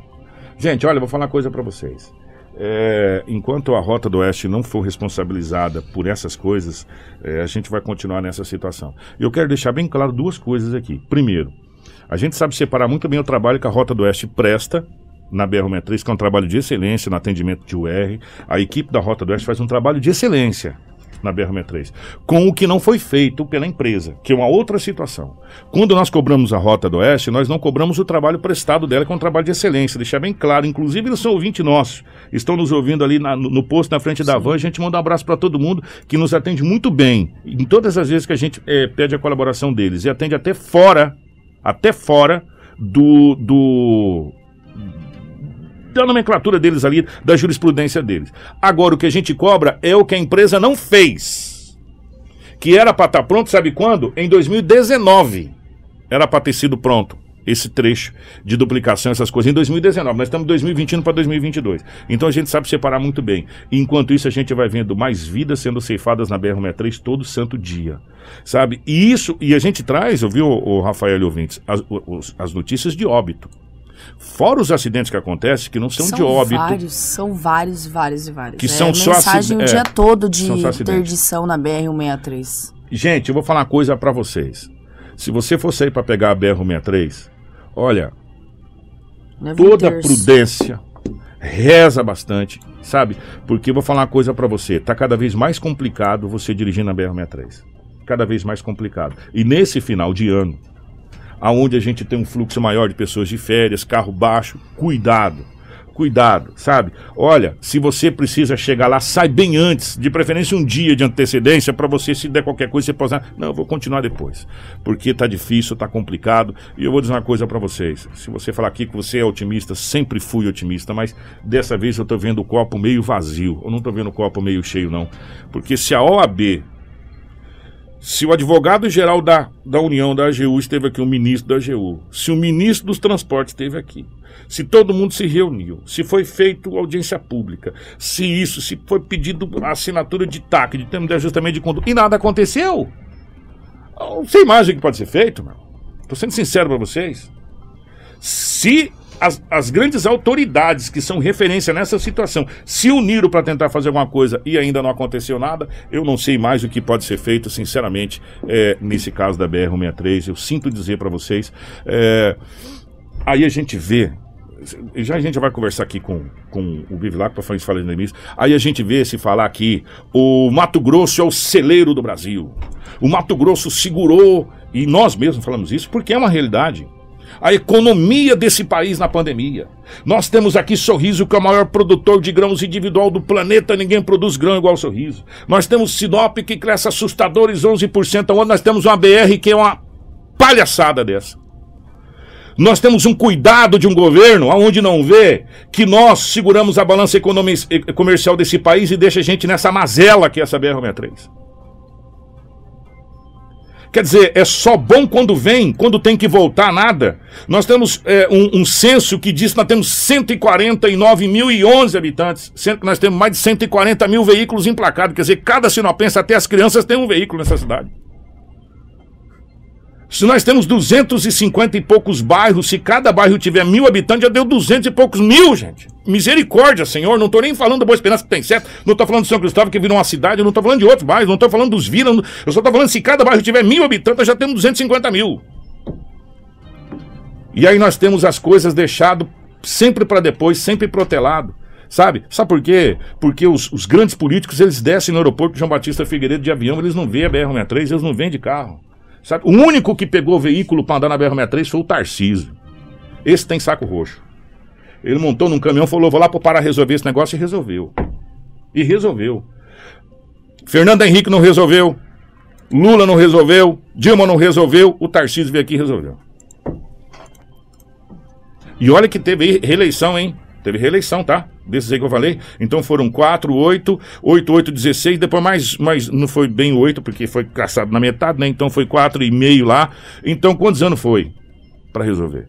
Gente, olha, vou falar uma coisa para vocês. É, enquanto a Rota do Oeste não for responsabilizada por essas coisas, é, a gente vai continuar nessa situação. Eu quero deixar bem claro duas coisas aqui. Primeiro, a gente sabe separar muito bem o trabalho que a Rota do Oeste presta na BR-63, que é um trabalho de excelência no atendimento de UR. A equipe da Rota do Oeste faz um trabalho de excelência. Na BR-63, com o que não foi feito pela empresa, que é uma outra situação. Quando nós cobramos a Rota do Oeste, nós não cobramos o trabalho prestado dela, que é um trabalho de excelência, deixar bem claro. Inclusive, eles são ouvintes nossos, estão nos ouvindo ali na, no, no posto na frente da van. A gente manda um abraço para todo mundo que nos atende muito bem, em todas as vezes que a gente é, pede a colaboração deles, e atende até fora, até fora do, do da nomenclatura deles ali, da jurisprudência deles. Agora, o que a gente cobra é o que a empresa não fez. Que era para estar tá pronto, sabe quando? Em 2019. Era para ter sido pronto esse trecho de duplicação, essas coisas, em 2019. Nós estamos em 2021 para 2022. Então a gente sabe separar muito bem. Enquanto isso, a gente vai vendo mais vidas sendo ceifadas na BR-63 todo santo dia. Sabe? E isso, e a gente traz, ouviu, o Rafael e ouvintes, as, as notícias de óbito. Fora os acidentes que acontecem, que não são, são de óbito. Vários, são vários, vários e vários. Que é são só mensagem o é, dia todo de interdição na BR-163. Gente, eu vou falar uma coisa para vocês. Se você for sair para pegar a BR-163, olha, Never toda prudência, reza bastante, sabe? Porque eu vou falar uma coisa para você, tá cada vez mais complicado você dirigir na BR-63. Cada vez mais complicado. E nesse final de ano, aonde a gente tem um fluxo maior de pessoas de férias, carro baixo, cuidado. Cuidado, sabe? Olha, se você precisa chegar lá, sai bem antes, de preferência um dia de antecedência, para você, se der qualquer coisa, você posar. Não, eu vou continuar depois. Porque tá difícil, tá complicado. E eu vou dizer uma coisa para vocês. Se você falar aqui que você é otimista, sempre fui otimista, mas dessa vez eu tô vendo o copo meio vazio. Eu não tô vendo o copo meio cheio, não. Porque se a OAB se o advogado-geral da, da União, da AGU, esteve aqui, o ministro da AGU, se o ministro dos Transportes esteve aqui, se todo mundo se reuniu, se foi feito audiência pública, se isso, se foi pedido a assinatura de TAC, de termo de ajustamento de conduta, e nada aconteceu, sei mais o que pode ser feito, meu. Tô sendo sincero para vocês. Se as, as, grandes autoridades que são referência nessa situação se uniram para tentar fazer alguma coisa e ainda não aconteceu nada, eu não sei mais o que pode ser feito, sinceramente, é, nesse caso da BR-163. Eu sinto dizer para vocês. É, aí a gente vê. Já a gente vai conversar aqui com, com o Bivilac para falar no início. Aí a gente vê se falar aqui: o Mato Grosso é o celeiro do Brasil. O Mato Grosso segurou, e nós mesmos falamos isso, porque é uma realidade a economia desse país na pandemia. Nós temos aqui Sorriso, que é o maior produtor de grãos individual do planeta, ninguém produz grão igual Sorriso. Nós temos Sinop, que cresce assustadores 11% ao ano, nós temos uma BR que é uma palhaçada dessa. Nós temos um cuidado de um governo aonde não vê que nós seguramos a balança comercial desse país e deixa a gente nessa mazela que é essa BR-63. Quer dizer, é só bom quando vem, quando tem que voltar, nada. Nós temos é, um, um, censo que diz que nós temos 149.011 habitantes, sendo que nós temos mais de 140 mil veículos emplacados. Quer dizer, cada sinopense, até as crianças, tem um veículo nessa cidade. Se nós temos 250 e poucos bairros, se cada bairro tiver mil habitantes, já deu 200 e poucos mil, gente. Misericórdia, Senhor. Não estou nem falando da Boa Esperança que tem certo. Não estou falando de São Cristóvão que virou uma cidade. Não estou falando de outros bairros. Não estou falando dos Vila. Eu só estou falando se cada bairro tiver mil habitantes, já temos 250 mil. E aí nós temos as coisas deixado sempre para depois, sempre protelado. Sabe? Sabe por quê? Porque os, os, grandes políticos, eles descem no aeroporto João Batista Figueiredo de avião, eles não veem a BR-63, eles não vêm de carro. Sabe? O único que pegou veículo para andar na BR-63 foi o Tarcísio. Esse tem saco roxo. Ele montou num caminhão, falou: vou lá para Pará resolver esse negócio e resolveu. E resolveu. Fernando Henrique não resolveu. Lula não resolveu. Dilma não resolveu. O Tarcísio veio aqui e resolveu. E olha que teve reeleição, hein? Teve reeleição, tá? Desses aí que eu falei. Então foram 4, 8, 8, 8, 16. Depois mais, mais não foi bem 8, porque foi caçado na metade, né? Então foi 4,5 lá. Então quantos anos foi para resolver?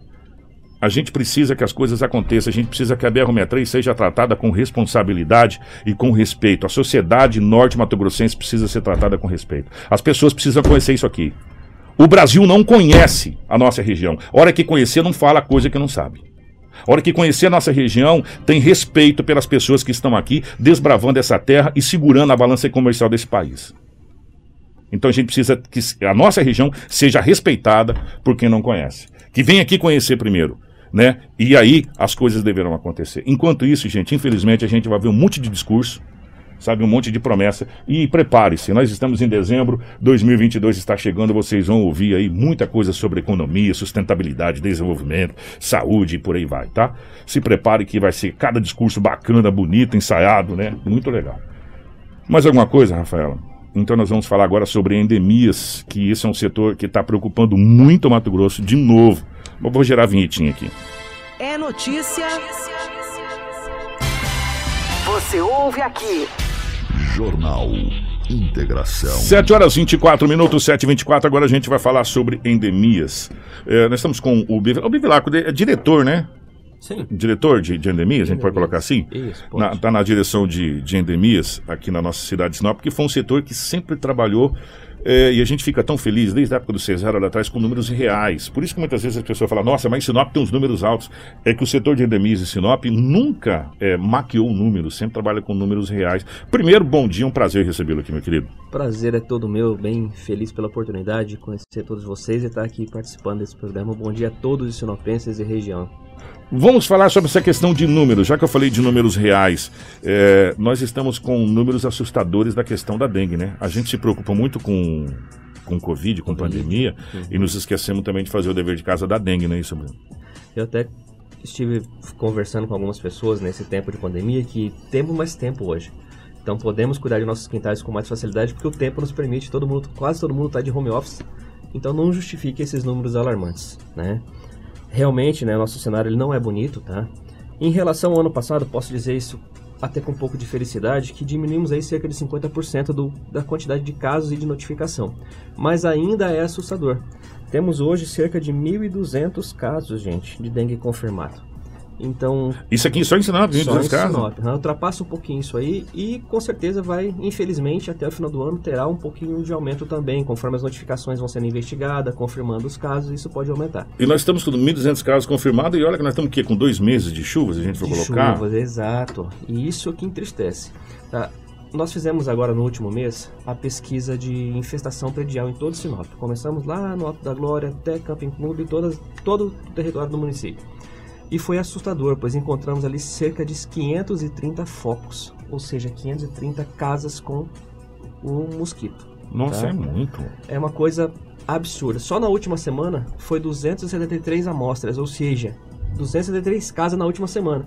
A gente precisa que as coisas aconteçam, a gente precisa que a BR-63 seja tratada com responsabilidade e com respeito. A sociedade norte-mato-grossense precisa ser tratada com respeito. As pessoas precisam conhecer isso aqui. O Brasil não conhece a nossa região. Hora que conhecer, não fala coisa que não sabe. A hora que conhecer a nossa região, tem respeito pelas pessoas que estão aqui, desbravando essa terra e segurando a balança comercial desse país. Então a gente precisa que a nossa região seja respeitada por quem não conhece. Que venha aqui conhecer primeiro. Né? E aí as coisas deverão acontecer. Enquanto isso, gente, infelizmente a gente vai ver um monte de discurso, sabe? Um monte de promessa. E prepare-se, nós estamos em dezembro, 2022 está chegando, vocês vão ouvir aí muita coisa sobre economia, sustentabilidade, desenvolvimento, saúde e por aí vai, tá? Se prepare que vai ser cada discurso bacana, bonito, ensaiado, né? Muito legal. Mais alguma coisa, Rafaela? Então nós vamos falar agora sobre endemias, que esse é um setor que está preocupando muito o Mato Grosso de novo. Eu vou gerar a vinhetinha aqui. É notícia. Você ouve aqui. Jornal Integração. 7 horas 24 minutos, 7 e 24 Agora a gente vai falar sobre endemias. É, nós estamos com o Biv... O Bivilaco, é diretor, né? Sim. Diretor de, de endemias, a gente pode colocar assim? Isso, pode. Está na direção de, de endemias aqui na nossa cidade de Sinop, que foi um setor que sempre trabalhou é, e a gente fica tão feliz, desde a época do Cesaro lá atrás, com números reais. Por isso que muitas vezes as pessoas falam, nossa, mas Sinop tem uns números altos. É que o setor de endemias de Sinop nunca é, maquiou números, sempre trabalha com números reais. Primeiro, bom dia, um prazer recebê-lo aqui, meu querido. Prazer é todo meu, bem feliz pela oportunidade de conhecer todos vocês e estar aqui participando desse programa. Bom dia a todos os sinopenses e região. Vamos falar sobre essa questão de números. Já que eu falei de números reais, é, nós estamos com números assustadores da questão da dengue, né? A gente se preocupa muito com com Covid, com pandemia, uhum. e nos esquecemos também de fazer o dever de casa da dengue, não é isso, Bruno? Eu até estive conversando com algumas pessoas nesse tempo de pandemia que temos mais tempo hoje. Então podemos cuidar de nossos quintais com mais facilidade porque o tempo nos permite, todo mundo, quase todo mundo está de home office. Então não justifique esses números alarmantes, né? Realmente, né, nosso cenário ele não é bonito, tá? Em relação ao ano passado, posso dizer isso até com um pouco de felicidade, que diminuímos aí cerca de 50% do, da quantidade de casos e de notificação. Mas ainda é assustador. Temos hoje cerca de 1.200 casos, gente, de dengue confirmado. Então. Isso aqui só em Sinop, só em Sinop. Né? Ultrapassa um pouquinho isso aí e com certeza vai, infelizmente, até o final do ano terá um pouquinho de aumento também, conforme as notificações vão sendo investigadas, confirmando os casos, isso pode aumentar. E nós estamos com 1.200 casos confirmados e olha que nós estamos aqui com dois meses de chuvas, a gente for colocar. Chuvas, exato. E isso que entristece. Tá? Nós fizemos agora no último mês a pesquisa de infestação predial em todo Sinop. Começamos lá no Alto da Glória até Camping Clube, todas, todo o território do município. E foi assustador, pois encontramos ali cerca de 530 focos, ou seja, 530 casas com o mosquito. Nossa, tá? é muito. É uma coisa absurda. Só na última semana foi 273 amostras, ou seja, 273 casas na última semana.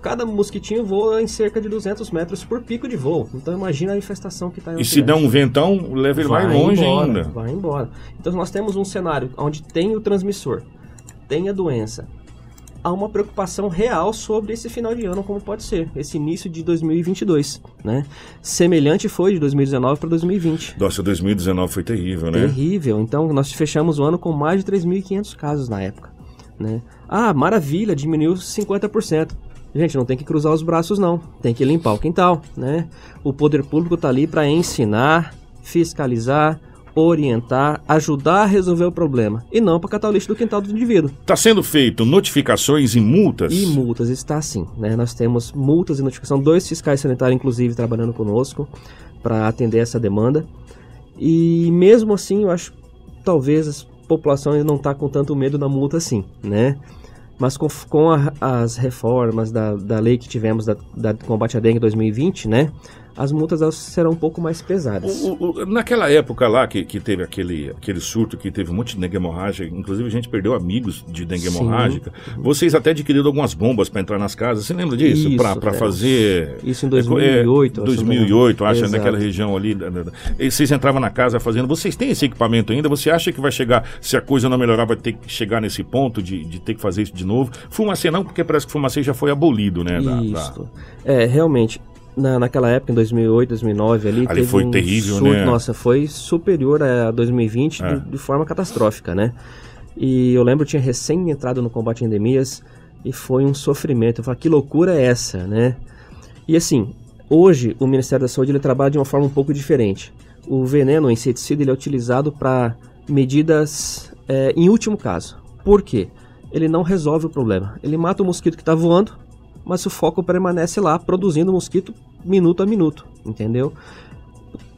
Cada mosquitinho voa em cerca de 200 metros por pico de voo. Então imagina a infestação que está em E se der um ventão, leva ele vai, longe embora, ainda. Vai embora. Então nós temos um cenário onde tem o transmissor, tem a doença, há uma preocupação real sobre esse final de ano, como pode ser, esse início de 2022, né? Semelhante foi de 2019 para 2020. Nossa, 2019 foi terrível, né? Terrível. Então, nós fechamos o ano com mais de 3.500 casos na época, né? Ah, maravilha, diminuiu 50%. Gente, não tem que cruzar os braços não, tem que limpar o quintal, né? O poder público está ali para ensinar, fiscalizar, orientar, ajudar a resolver o problema e não para catar o lixo do quintal do indivíduo. Está sendo feito notificações e multas? E multas, está sim. Né? Nós temos multas e notificação, dois fiscais sanitários, inclusive, trabalhando conosco para atender essa demanda. E mesmo assim, eu acho talvez a população ainda não está com tanto medo da multa assim, né? Mas com, com a, as reformas da, da lei que tivemos da, da combate à dengue 2020, né? As multas serão um pouco mais pesadas. O, o, naquela época lá que, que teve aquele, aquele surto, que teve um monte de dengue hemorrágica, inclusive a gente perdeu amigos de dengue Sim. hemorrágica, vocês até adquiriram algumas bombas para entrar nas casas, você lembra disso? Para fazer... Isso em 2008. É, 2008, acho, naquela região ali. Vocês entravam na casa fazendo... Vocês têm esse equipamento ainda? Você acha que vai chegar, se a coisa não melhorar, vai ter que chegar nesse ponto de, de ter que fazer isso de novo? Fumacê não, porque parece que Fumacê já foi abolido, né? Isso. Da, da... É, realmente na, naquela época, em 2008, 2009, ali, ali foi um terrível, surto, né? Nossa, foi superior a 2020 é. de, de, forma catastrófica, né? E eu lembro, eu tinha recém entrado no combate a endemias e foi um sofrimento. Eu falei, que loucura é essa, né? E assim, hoje o Ministério da Saúde ele trabalha de uma forma um pouco diferente. O veneno, o inseticida, ele é utilizado para medidas é, em último caso. Por quê? Ele não resolve o problema. Ele mata o mosquito que está voando, mas o foco permanece lá produzindo mosquito minuto a minuto, entendeu?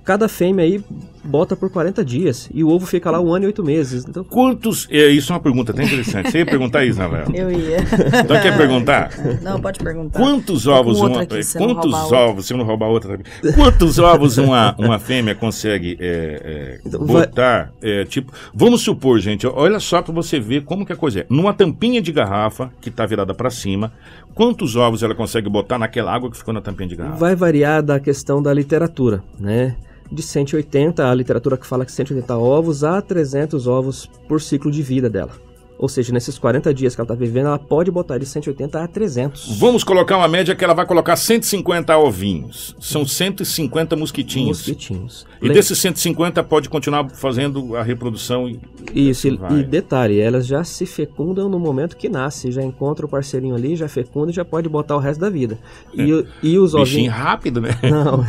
Cada fêmea aí bota por 40 dias e o ovo fica lá um ano e oito meses. Então, Quantos. É, isso é uma pergunta até interessante. Você ia perguntar isso, Rafael? Eu ia. Então quer perguntar? Não, pode perguntar. Quantos ovos uma. aqui, se quantos roubar outra. ovos, se eu não roubar outra também. Quantos ovos uma, uma fêmea consegue é, é, Então, vai- botar? é, tipo, vamos supor, gente, olha só pra você ver como que a coisa é. Numa tampinha de garrafa que tá virada pra cima, quantos ovos ela consegue botar naquela água que ficou na tampinha de garrafa? vai variar da questão da literatura, né? De 180, a literatura que fala que 180 ovos a 300 ovos por ciclo de vida dela. Ou seja, nesses 40 dias que ela está vivendo, ela pode botar de 180 a 300 Vamos colocar uma média que ela vai colocar 150 ovinhos. São 150 mosquitinhos. mosquitinhos. E desses 150 pode continuar fazendo a reprodução e Isso, e- Vai. e detalhe, elas já se fecundam no momento que nasce, já encontra o parceirinho ali, já fecunda e já pode botar o resto da vida. E, o- e os bichinho ovinhos. rápido, né? Não.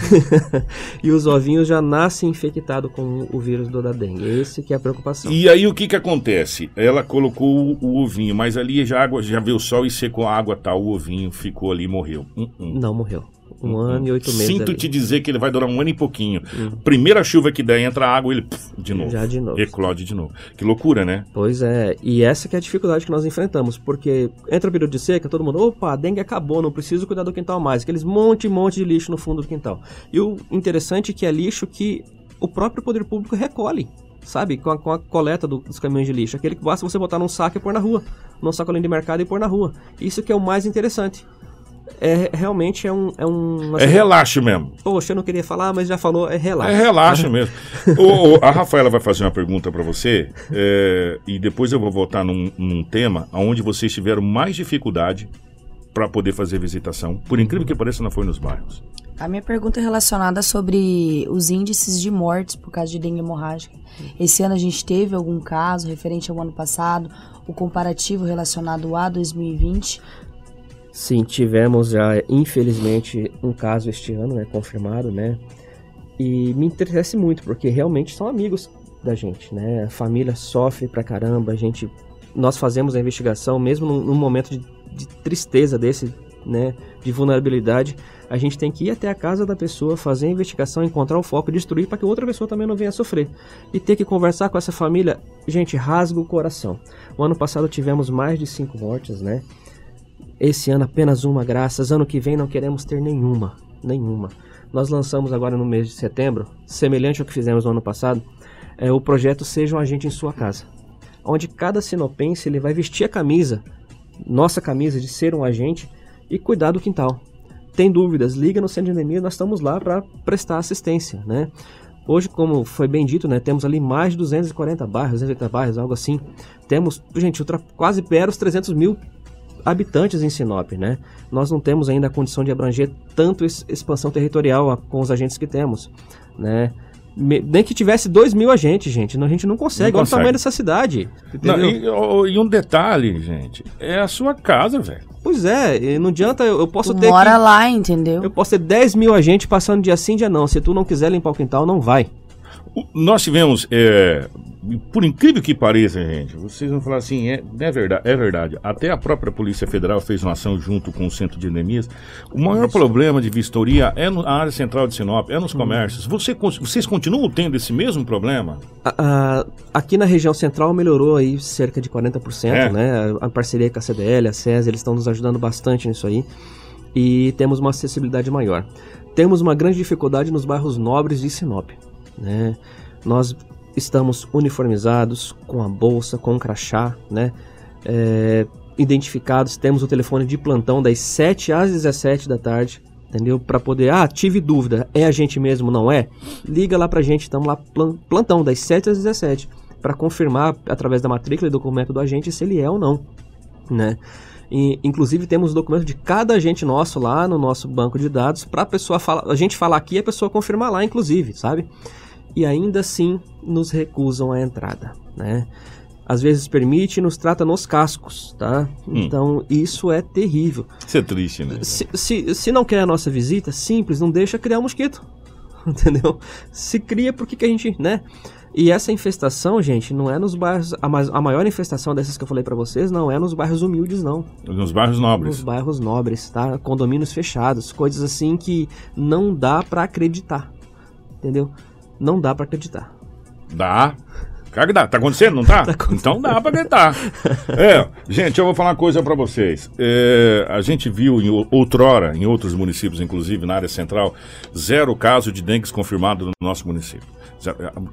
e os ovinhos já nascem infectados com o vírus do da dengue. Esse que é a preocupação. E aí o que que acontece? Ela colocou o, o ovinho, mas ali já, água, já veio o sol e secou a água tal, o ovinho ficou ali e morreu. Hum, hum. Não morreu. Um ano e oito meses. Sinto ali. te dizer que ele vai durar um ano e pouquinho. Primeira chuva que der, entra água, ele puf, de novo. Já de novo. Eclode de novo. Que loucura, né? Pois é, e essa que é a dificuldade que nós enfrentamos, porque entra o período de seca, todo mundo, opa, a dengue acabou, não preciso cuidar do quintal mais, aqueles monte, monte de lixo no fundo do quintal. E o interessante é que é lixo que o próprio poder público recolhe, sabe, com a, com a coleta do- dos caminhões de lixo, aquele que basta você botar num saco e pôr na rua, num sacolinho de mercado e pôr na rua. Isso que é o mais interessante. É, realmente é um... É, um, É relaxo mesmo. Poxa, eu não queria falar, mas já falou, é relaxo. É relaxo mesmo. Ô, ô, a Rafaela vai fazer uma pergunta pra você é, e depois eu vou voltar num, num tema onde vocês tiveram mais dificuldade pra poder fazer visitação. Por incrível que pareça, não foi nos bairros. A minha pergunta é relacionada sobre os índices de mortes por causa de dengue hemorrágica. Esse ano a gente teve algum caso referente ao ano passado, o comparativo relacionado a 2020. Sim, tivemos já, infelizmente, um caso este ano, né, confirmado, né? E me interessa muito, porque realmente são amigos da gente, né? A família sofre pra caramba, a gente... Nós fazemos a investigação, mesmo num, num momento de, de tristeza desse, né, de vulnerabilidade, a gente tem que ir até a casa da pessoa, fazer a investigação, encontrar o foco, destruir para que outra pessoa também não venha sofrer. E ter que conversar com essa família, gente, rasga o coração. O ano passado tivemos mais de cinco mortes, né? Esse ano apenas uma, graças. Ano que vem não queremos ter nenhuma. Nenhuma. Nós lançamos agora no mês de setembro, semelhante ao que fizemos no ano passado, é, o projeto Seja um Agente em Sua Casa. Onde cada sinopense ele vai vestir a camisa, nossa camisa de ser um agente, e cuidar do quintal. Tem dúvidas, liga no centro de endemia, nós estamos lá para prestar assistência, né? Hoje, como foi bem dito, né, temos ali mais de 240 bairros, 280 bairros, algo assim. Temos, gente, quase perto os 300 mil habitantes em Sinop, né? Nós não temos ainda a condição de abranger tanto expansão territorial com os agentes que temos, né? Nem que tivesse 2 mil agentes, gente, não- a gente não consegue. Não Olha consegue. o tamanho dessa cidade, Não, e, e um detalhe, gente, é a sua casa, velho. Pois é, e não adianta, eu, eu posso Tu ter mora que- lá, entendeu? Eu posso ter 10 mil agentes passando dia sim, dia não. Se tu não quiser limpar o quintal, não vai. O- Nós tivemos, é, por incrível que pareça, gente, vocês vão falar assim, é, é verdade, é verdade. Até a própria Polícia Federal fez uma ação junto com o Centro de Endemias. O maior problema de vistoria é na área central de Sinop, é nos comércios. Você vocês continuam tendo esse mesmo problema? A- a- aqui na região central melhorou aí cerca de 40%, É. né? A, a parceria com a CDL, a SES, eles estão nos ajudando bastante nisso aí. E temos uma acessibilidade maior. Temos uma grande dificuldade nos bairros nobres de Sinop, né? Nós estamos uniformizados, com a bolsa, com o crachá, né? É, identificados, temos o telefone de plantão das 7 às 17 da tarde, entendeu? Para poder, ah, tive dúvida, é a gente mesmo, não é? Liga lá pra gente, estamos lá plan- plantão das 7 às 17 para confirmar através da matrícula e documento do agente se ele é ou não, né? E, inclusive temos o documento de cada agente nosso lá no nosso banco de dados para a pessoa falar, a gente falar aqui e a pessoa confirmar lá, inclusive, sabe? E ainda assim nos recusam a entrada, né? Às vezes permite e nos trata nos cascos, tá? Então isso é terrível. Isso é triste, né? Se, se, se não quer a nossa visita, simples, não deixa criar um mosquito. Entendeu? Se cria, por que a gente, né? E essa infestação, gente, não é nos bairros. A, mais- a maior infestação dessas que eu falei pra vocês não é nos bairros humildes, não. Nos bairros nobres. Nos bairros nobres, tá? Condomínios fechados, coisas assim que não dá pra acreditar. Entendeu? Não dá pra acreditar. Dá. Claro que dá. Tá acontecendo, não tá? então dá pra acreditar. É, gente, eu vou falar uma coisa pra vocês. É, a gente viu em outrora, em outros municípios, inclusive na área central, zero caso de dengue confirmado no nosso município.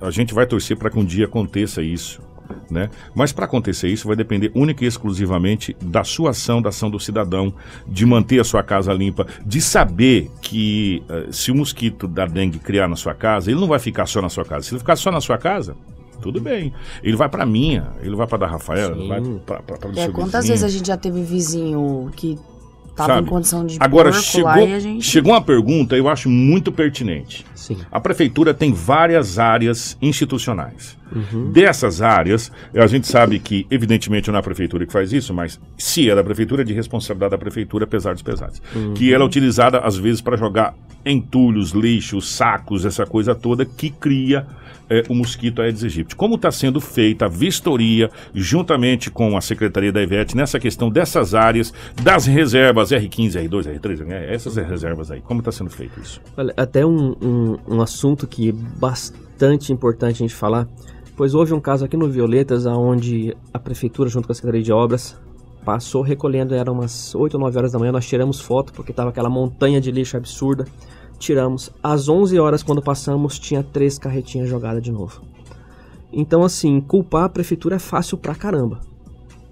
A gente vai torcer para que um dia aconteça isso. Né? Mas para acontecer isso vai depender única e exclusivamente da sua ação, da ação do cidadão, de manter a sua casa limpa, de saber que eh, se o mosquito da dengue criar na sua casa, ele não vai ficar só na sua casa. Se ele ficar só na sua casa, tudo bem. Ele vai para minha, ele vai para da Rafaela, ele vai para do É, seu quantas vizinho. vezes a gente já teve vizinho que tava Sabe? em condição de Agora porco chegou, lá e a gente... chegou uma pergunta, eu acho muito pertinente. Sim. A prefeitura tem várias áreas institucionais. Dessas áreas, a gente sabe que, evidentemente, não é a prefeitura que faz isso, mas se é da prefeitura, é de responsabilidade da prefeitura, apesar dos pesares. Que ela é utilizada, às vezes, para jogar entulhos, lixos, sacos, essa coisa toda que cria eh, o mosquito Aedes aegypti. Como está sendo feita a vistoria, juntamente com a Secretaria da IVET, nessa questão dessas áreas, das reservas R15, R2, R3, né? essas reservas aí. Como está sendo feito isso? Olha, até um, um, um assunto que é bastante importante a gente falar, pois houve um caso aqui no Violetas, onde a prefeitura, junto com a Secretaria de Obras, passou recolhendo, eram umas 8 ou 9 horas da manhã, nós tiramos foto, porque estava aquela montanha de lixo absurda, tiramos. Às 11 horas, quando passamos, tinha três carretinhas jogadas de novo. Então, assim, culpar a prefeitura é fácil pra caramba,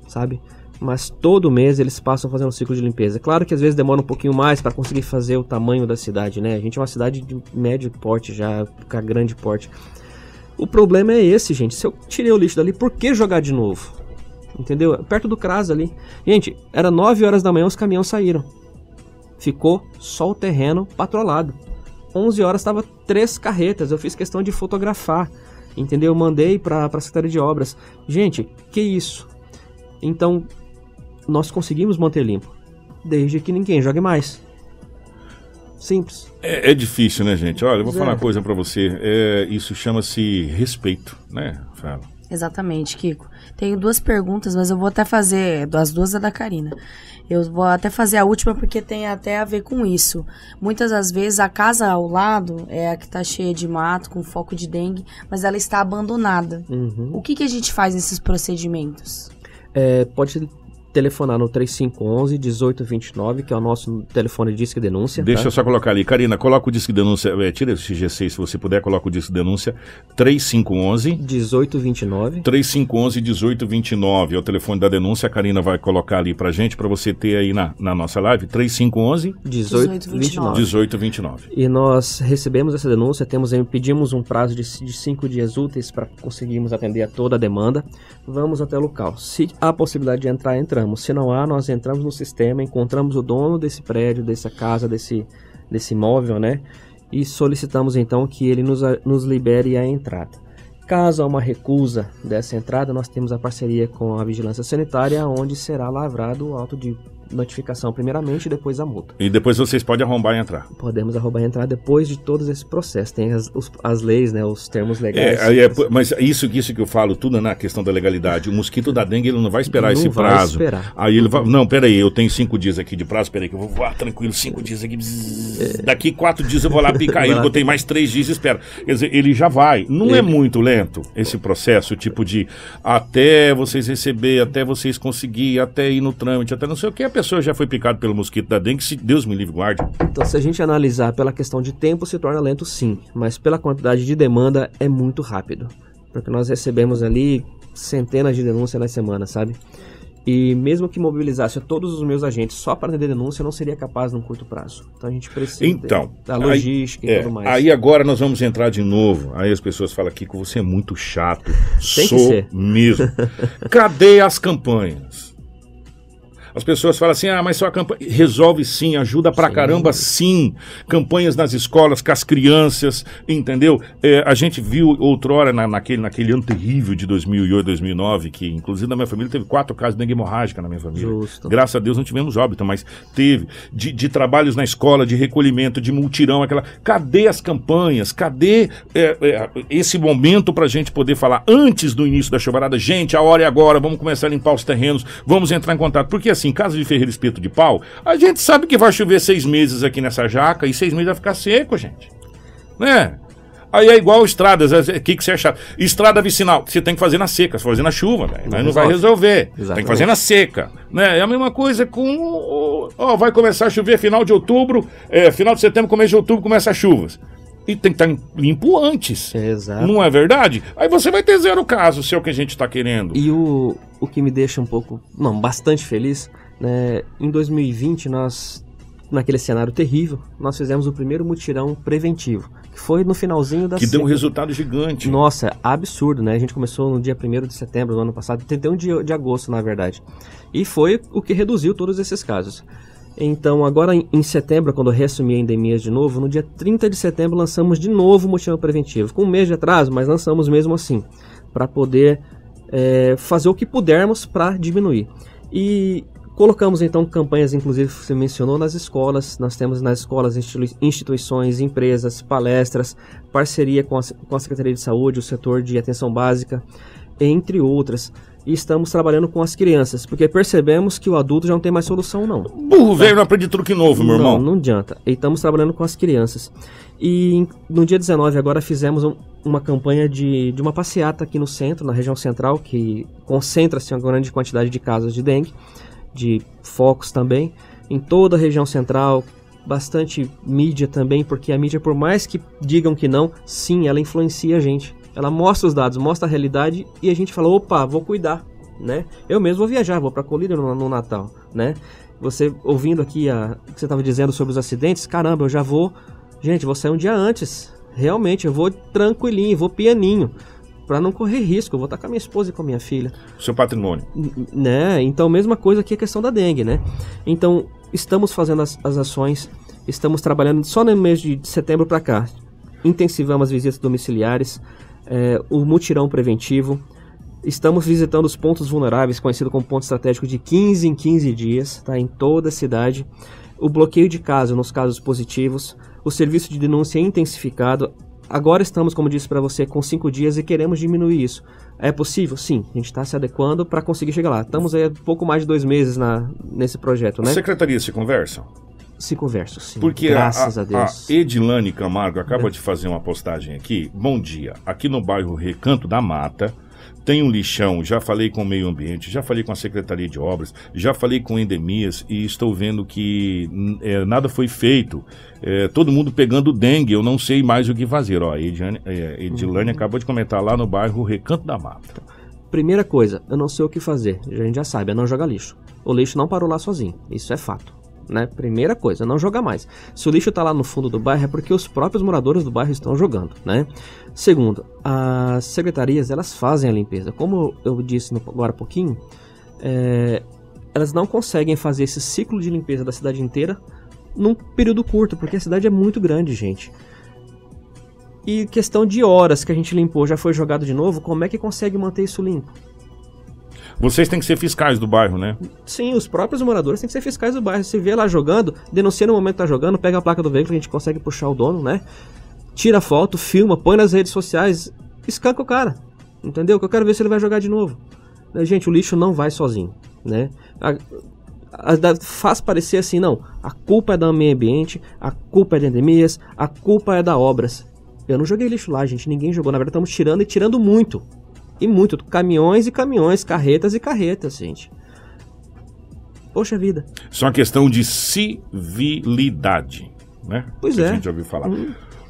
sabe? Mas todo mês eles passam fazendo um ciclo de limpeza. Claro que às vezes demora um pouquinho mais para conseguir fazer o tamanho da cidade, né? A gente é uma cidade de médio porte já, com grande porte. O problema é esse, gente. Se eu tirei o lixo dali, por que jogar de novo? Entendeu? Perto do CRAS ali. Gente, era 9 horas da manhã, os caminhões saíram. Ficou só o terreno patrolado. 11 horas estava três carretas. Eu fiz questão de fotografar. Entendeu? Eu mandei para a Secretaria de Obras. Gente, que isso? Então, nós conseguimos manter limpo. Desde que ninguém jogue mais. Simples. É, é difícil, né, gente? Olha, eu vou falar é. uma coisa pra você. É, isso chama-se respeito, né? Fala. Exatamente, Kiko. Tenho duas perguntas, mas eu vou até fazer. As duas é da Karina. Eu vou até fazer a última porque tem até a ver com isso. Muitas das vezes a casa ao lado é a que tá cheia de mato, com foco de dengue, mas ela está abandonada. Uhum. O que, que a gente faz nesses procedimentos? É, pode telefonar no 3511 1829, que é o nosso telefone de disque denúncia. Deixa tá? eu só colocar ali. Karina, coloca o disco de denúncia. É, tira esse G6 se você puder, coloca o disco de denúncia. 3511. 1829. 3511 1829 é o telefone da denúncia. A Karina vai colocar ali pra gente, pra você ter aí na, na nossa live. 3511 1829. 1829. E nós recebemos essa denúncia, temos aí- pedimos um prazo de, de cinco dias úteis para conseguirmos atender a toda a demanda. Vamos até o local. Se há possibilidade de entrar, Se não há, nós entramos no sistema, encontramos o dono desse prédio, dessa casa, desse, desse imóvel, né? E solicitamos então que ele nos, nos libere a entrada. Caso há uma recusa dessa entrada, nós temos a parceria com a Vigilância Sanitária, onde será lavrado o auto de notificação primeiramente e depois a multa. E depois vocês podem arrombar e entrar. Podemos arrobar e entrar depois de todos esse processo. Tem as, os- as leis, né? Os termos legais. É, aí é p- mas isso, isso que eu falo, tudo na questão da legalidade. O mosquito da dengue, ele não vai esperar Não esse vai prazo. esperar. Aí ele vai. Não, peraí, eu tenho cinco dias aqui de prazo, peraí, que eu vou voar tranquilo, cinco dias aqui. bzzz. Daqui quatro dias eu vou lá picar ele, que eu tenho mais três dias e espero. Quer dizer, ele já vai. Não é Ele- muito lento esse processo, tipo de até vocês receber, até vocês conseguir, até ir no trâmite, até não sei o que, a pessoa já foi picada pelo mosquito da dengue, se Deus me livre, guarde. Então, se a gente analisar pela questão de tempo, se torna lento sim. Mas pela quantidade de demanda, é muito rápido. Porque nós recebemos ali centenas de denúncias na semana, sabe? E mesmo que mobilizasse todos os meus agentes só para atender denúncia, não seria capaz num curto prazo. Então a gente precisa Então, da aí- logística É, e tudo mais. aí agora nós vamos entrar de novo. Aí as pessoas falam aqui que você é muito chato. Tem que Sou ser. mesmo. Cadê as campanhas? As pessoas falam assim: ah, mas só a campanha. Resolve sim, ajuda pra Sim. caramba sim. Campanhas nas escolas, com as crianças, entendeu? É, a gente viu outrora, na, naquele, naquele ano terrível de 2008, 2009, que inclusive na minha família teve quatro casos de dengue hemorrágica na minha família. Justo. Graças a Deus não tivemos óbito, mas teve. De, de trabalhos na escola, de recolhimento, de multirão, aquela. Cadê as campanhas? Cadê é, é, esse momento pra gente poder falar antes do início da chuvarada? Gente, a hora é agora, vamos começar a limpar os terrenos, vamos entrar em contato. Porque assim, caso de Ferreira Espeto de Pau, a gente sabe que vai chover seis meses aqui nessa jaca e seis meses vai ficar seco, gente. Né? Aí é igual estradas, o que, que você acha? Estrada vicinal, você tem que fazer na seca, se fazer na chuva, velho. Aí não vai resolver. Tem que Exatamente. fazer na seca. Né? É a mesma coisa com. Ó, vai começar a chover final de outubro, é, final de setembro, começo de outubro, começa as chuvas. E tem que estar limpo antes. Exato. Não é verdade? Aí você vai ter zero caso, se é o que a gente está querendo. E o, o que me deixa um pouco, não, bastante feliz, né? Em 2020 nós, naquele cenário terrível, nós fizemos o primeiro mutirão preventivo, que foi no finalzinho da Que deu um seca. resultado gigante. Nossa, absurdo, né? A gente começou no dia 1 de setembro do ano passado, 31 de, de agosto, na verdade. E foi o que reduziu todos esses casos. Então, agora em, em setembro, quando eu reassumi a endemia de novo, no dia 30 de setembro lançamos de novo o mutirão preventivo. Com um mês de atraso, mas lançamos mesmo assim, para poder é, fazer o que pudermos para diminuir. E colocamos então campanhas, inclusive você mencionou, nas escolas. Nós temos nas escolas institui- instituições, empresas, palestras, parceria com a, com a Secretaria de Saúde, o setor de atenção básica, entre outras. E estamos trabalhando com as crianças, porque percebemos que o adulto já não tem mais solução, não. Burro velho não aprende truque novo, meu irmão. Não, não adianta. E estamos trabalhando com as crianças. E no dia 19 agora fizemos um- uma campanha de, de uma passeata aqui no centro, na região central, que concentra-se uma grande quantidade de casos de dengue, de focos também, em toda a região central, bastante mídia também, porque a mídia, por mais que digam que não, sim, ela influencia a gente. Ela mostra os dados, mostra a realidade e a gente fala, opa, vou cuidar, né? Eu mesmo vou viajar, vou para Colírio no, no Natal, né? Você ouvindo aqui a, o que você estava dizendo sobre os acidentes, caramba, eu já vou, gente, vou sair um dia antes. Realmente, eu vou tranquilinho, vou pianinho, para não correr risco. Eu vou estar com a minha esposa e com a minha filha Seu patrimônio. né? Então, mesma coisa aqui a questão da dengue, né? Então, estamos fazendo as, as ações, estamos trabalhando só no mês de setembro para cá. Intensivamos as visitas domiciliares, é, o mutirão preventivo. Estamos visitando os pontos vulneráveis, conhecido como ponto estratégico, de 15 em 15 dias, tá? Em toda a cidade. O bloqueio de caso nos casos positivos. O serviço de denúncia intensificado. Agora estamos, como disse para você, com cinco dias e queremos diminuir isso. É possível? Sim. A gente está se adequando para conseguir chegar lá. Estamos aí há pouco mais de dois meses na, nesse projeto, né? As secretarias se conversam? Se conversa, sim. Porque Graças a, a, Deus. a Edilane Camargo acaba de fazer uma postagem aqui. Bom dia. Aqui no bairro Recanto da Mata tem um lixão. Já falei com o meio ambiente, já falei com a Secretaria de Obras, já falei com endemias e estou vendo que é, nada foi feito. É, todo mundo pegando dengue. Eu não sei mais o que fazer. Ó, a Edilane, é, Edilane Uhum. acabou de comentar lá no bairro Recanto da Mata. Primeira coisa, eu não sei o que fazer. A gente já sabe, é não jogar lixo. O lixo não parou lá sozinho. Isso é fato. Né? Primeira coisa, não jogar mais. Se o lixo está lá no fundo do bairro é porque os próprios moradores do bairro estão jogando, né? Segundo, as secretarias elas fazem a limpeza. Como eu disse agora há pouquinho, é, elas não conseguem fazer esse ciclo de limpeza da cidade inteira num período curto, porque a cidade é muito grande, gente. E questão de horas que a gente limpou já foi jogado de novo, como é que consegue manter isso limpo? Vocês têm que ser fiscais do bairro, né? Sim, os próprios moradores têm que ser fiscais do bairro. Se vê lá jogando, denuncia no momento que tá jogando, pega a placa do veículo, a gente consegue puxar o dono, né? Tira a foto, filma, põe nas redes sociais, escanca o cara. Entendeu? Que eu quero ver se ele vai jogar de novo. Né, Gente, o lixo não vai sozinho, né? A- a- da- faz parecer assim, não. A culpa é do meio ambiente, a culpa é de endemias, a culpa é da obras. Eu não joguei lixo lá, gente. Ninguém jogou. Na verdade, estamos tirando e tirando muito. E muito. Caminhões e caminhões, carretas e carretas, gente. Poxa vida. Isso é uma questão de civilidade, né? Pois Que é. A gente já ouviu falar.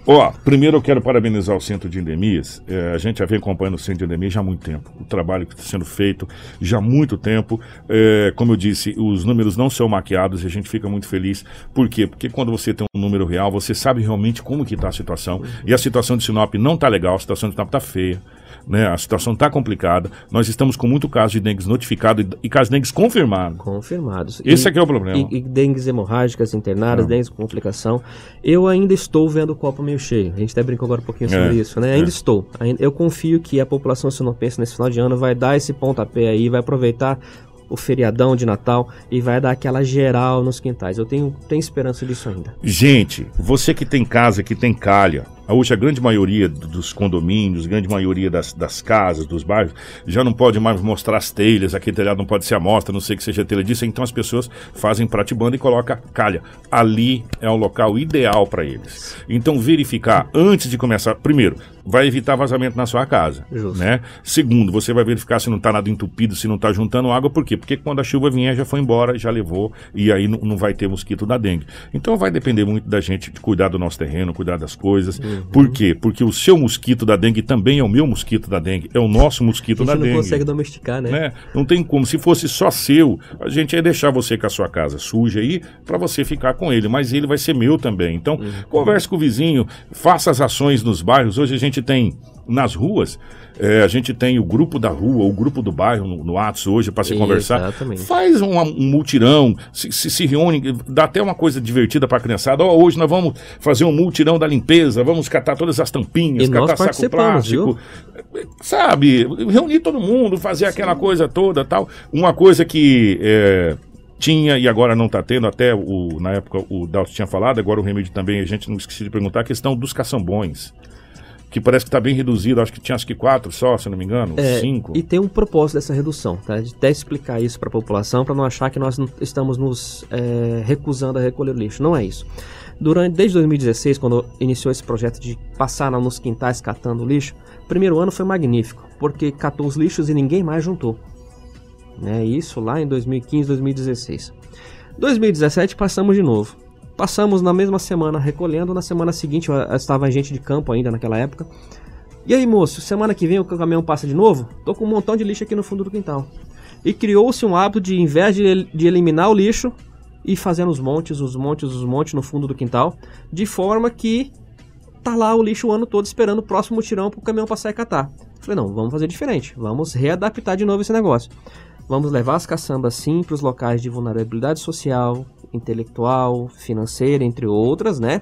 Ó, primeiro eu quero parabenizar o Centro de Endemias. É, a gente já vem acompanhando o Centro de Endemias já há muito tempo. O trabalho que está sendo feito já há muito tempo. É, como eu disse, os números não são maquiados e a gente fica muito feliz. Por quê? Porque quando você tem um número real, você sabe realmente como que está a situação. E a situação de Sinop não está legal, a situação de Sinop está feia. Né? A situação está complicada. Nós estamos com muito caso de dengue notificado e, e casos de dengue confirmados. Confirmados. Esse E- aqui é o problema. E, e dengues hemorrágicas internadas, dengues com complicação. Eu ainda estou vendo o copo meio cheio. A gente até brincou agora um pouquinho sobre É, isso, né? é. Ainda estou. Ainda- Eu confio que a população sinopense nesse final de ano vai dar esse pontapé aí, vai aproveitar o feriadão de Natal e vai dar aquela geral nos quintais. Eu tenho, tenho esperança disso ainda. Gente, você que tem casa, que tem calha, Hoje a grande maioria do- dos condomínios, grande maioria das, das casas, dos bairros, já não pode mais mostrar as telhas, aquele telhado não pode ser amostra, não sei que seja telha disso, então as pessoas fazem pratibanda e colocam calha. Ali é o local ideal para eles. Então verificar antes de começar, primeiro, vai evitar vazamento na sua casa, Justo. né? Segundo, você vai verificar se não está nada entupido, se não está juntando água, por quê? Porque quando a chuva vier já foi embora, já levou e aí não, não vai ter mosquito da dengue. Então vai depender muito da gente de cuidar do nosso terreno, cuidar das coisas. Uhum. Por quê? Porque o seu mosquito da dengue também é o meu mosquito da dengue, é o nosso A mosquito gente da não dengue. consegue domesticar, né? né? Não tem como. Se fosse só seu, a gente ia deixar você com a sua casa suja aí para você ficar com ele, mas ele vai ser meu também. Então, Uhum. converse com o vizinho, faça as ações nos bairros. Hoje a gente tem nas ruas, eh, a gente tem o grupo da rua, o grupo do bairro no, no Atos hoje para se conversar. Exatamente. Faz um, um multirão, se, se, se reúne, dá até uma coisa divertida para a criançada. Ó, hoje nós vamos fazer um multirão da limpeza, vamos catar todas as tampinhas, E nós catar saco plástico, sabe, reunir todo mundo, fazer aquela coisa toda tal. Uma coisa que é, tinha e agora não está tendo, até o, na época o Dalton tinha falado, agora o remédio também, a gente não esqueci de perguntar, a questão dos caçambões. Que parece que está bem reduzido, acho que tinha acho que quatro só, se não me engano, É, cinco. E tem um propósito dessa redução, tá? De até explicar isso para a população, para não achar que nós estamos nos é, recusando a recolher lixo. Não é isso. Durante, desde 2016, quando iniciou esse projeto de passar nos quintais catando lixo, o primeiro ano foi magnífico, porque catou os lixos e ninguém mais juntou. Né? Isso lá em 2015, 2016. 2017 passamos de novo. Passamos na mesma semana recolhendo, na semana seguinte eu, estava gente de campo ainda naquela época. E aí, moço, semana que vem o caminhão passa de novo? Tô com um montão de lixo aqui no fundo do quintal. E criou-se um hábito de, em vez de, de eliminar o lixo, ir fazendo os montes, os montes, os montes no fundo do quintal, de forma que tá lá o lixo o ano todo esperando o próximo tirão pro caminhão passar e catar. Falei, não, vamos fazer diferente, vamos readaptar de novo esse negócio. Vamos levar as caçambas sim para os locais de vulnerabilidade social, intelectual, financeira, entre outras, né?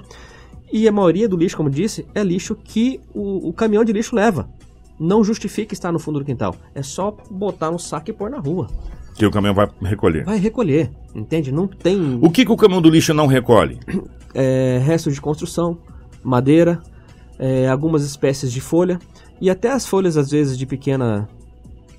E a maioria do lixo, como disse, é lixo que o, o caminhão de lixo leva. Não justifica estar no fundo do quintal. É só botar no saco e pôr na rua. Que o caminhão vai recolher. Vai recolher, entende? Não tem O que, que o caminhão do lixo não recolhe? é, restos de construção, madeira, é, algumas espécies de folha e até as folhas às vezes de pequena,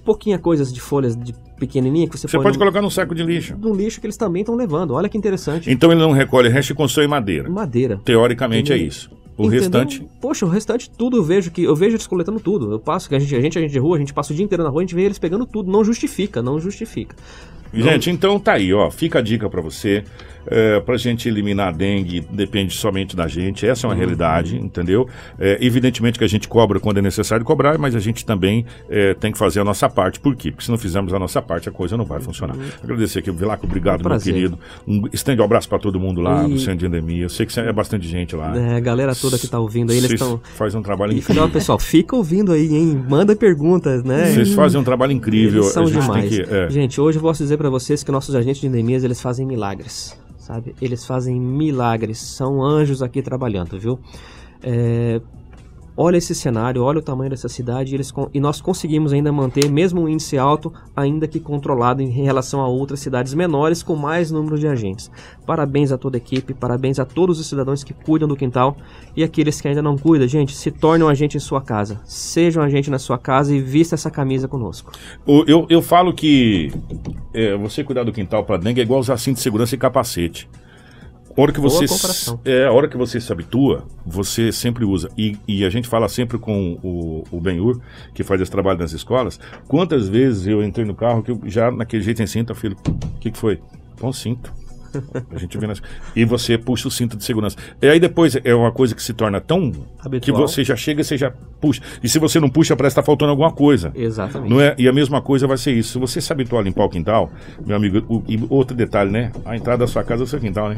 pouquinha coisas de folhas de pequenininha que você, Você põe pode no, colocar num saco de lixo. no lixo que eles também estão levando. Olha que interessante. Então ele não recolhe resto e madeira. Madeira. Teoricamente é isso. O Entendeu? restante. Poxa, o restante tudo eu vejo que eu vejo eles coletando tudo. Eu passo que a gente, a gente, a gente de rua, a gente passa o dia inteiro na rua, a gente vê eles pegando tudo. Não justifica, não justifica. Gente, então tá aí, ó. Fica a dica pra você. É, pra gente eliminar a dengue, depende somente da gente. Essa é Uhum. uma realidade, entendeu? É, evidentemente que a gente cobra quando é necessário cobrar, mas a gente também é, tem que fazer a nossa parte. Por quê? Porque se não fizermos a nossa parte, a coisa não vai funcionar. Agradecer aqui, Vilaco, obrigado, um meu querido. Um, estende um abraço pra todo mundo lá E- no Centro de Endemia. Eu sei que é bastante gente lá. É, a galera toda que tá ouvindo aí, eles estão. fazem um trabalho E incrível. ó, pessoal, fica ouvindo aí, hein? Manda perguntas, né? Vocês fazem um trabalho incrível. Eles são a gente demais. que. é. Gente, hoje eu posso dizer pra vocês que nossos agentes de endemias, eles fazem milagres, sabe? Eles fazem milagres, são anjos aqui trabalhando, viu? É, Olha esse cenário, olha o tamanho dessa cidade e, eles, e nós conseguimos ainda manter, mesmo um índice alto, ainda que controlado em relação a outras cidades menores com mais número de agentes. Parabéns a toda a equipe, parabéns a todos os cidadãos que cuidam do quintal e aqueles que ainda não cuidam. Gente, se tornem um agente em sua casa. Sejam um agente na sua casa e vista essa camisa conosco. O- Eu, eu falo que é, você cuidar do quintal para dengue é igual usar cinto de segurança e capacete. A hora que Boa você, comparação. é, a hora que você se habitua, você sempre usa. E, e a gente fala sempre com o, o Benhur, que faz esse trabalho nas escolas. Quantas vezes eu entrei no carro que eu já naquele jeito sem cinto, eu falei, o que, que foi? Põe cinto. A gente vê nas... E você puxa o cinto de segurança. E aí depois é uma coisa que se torna tão. que Habitual. você já chega e você já puxa. E se você não puxa, parece que está faltando alguma coisa. Exatamente. Não é? E a mesma coisa vai ser isso. Se você se habituar a limpar o quintal, meu amigo, o- e outro detalhe, né? A entrada da sua casa é o seu quintal, né?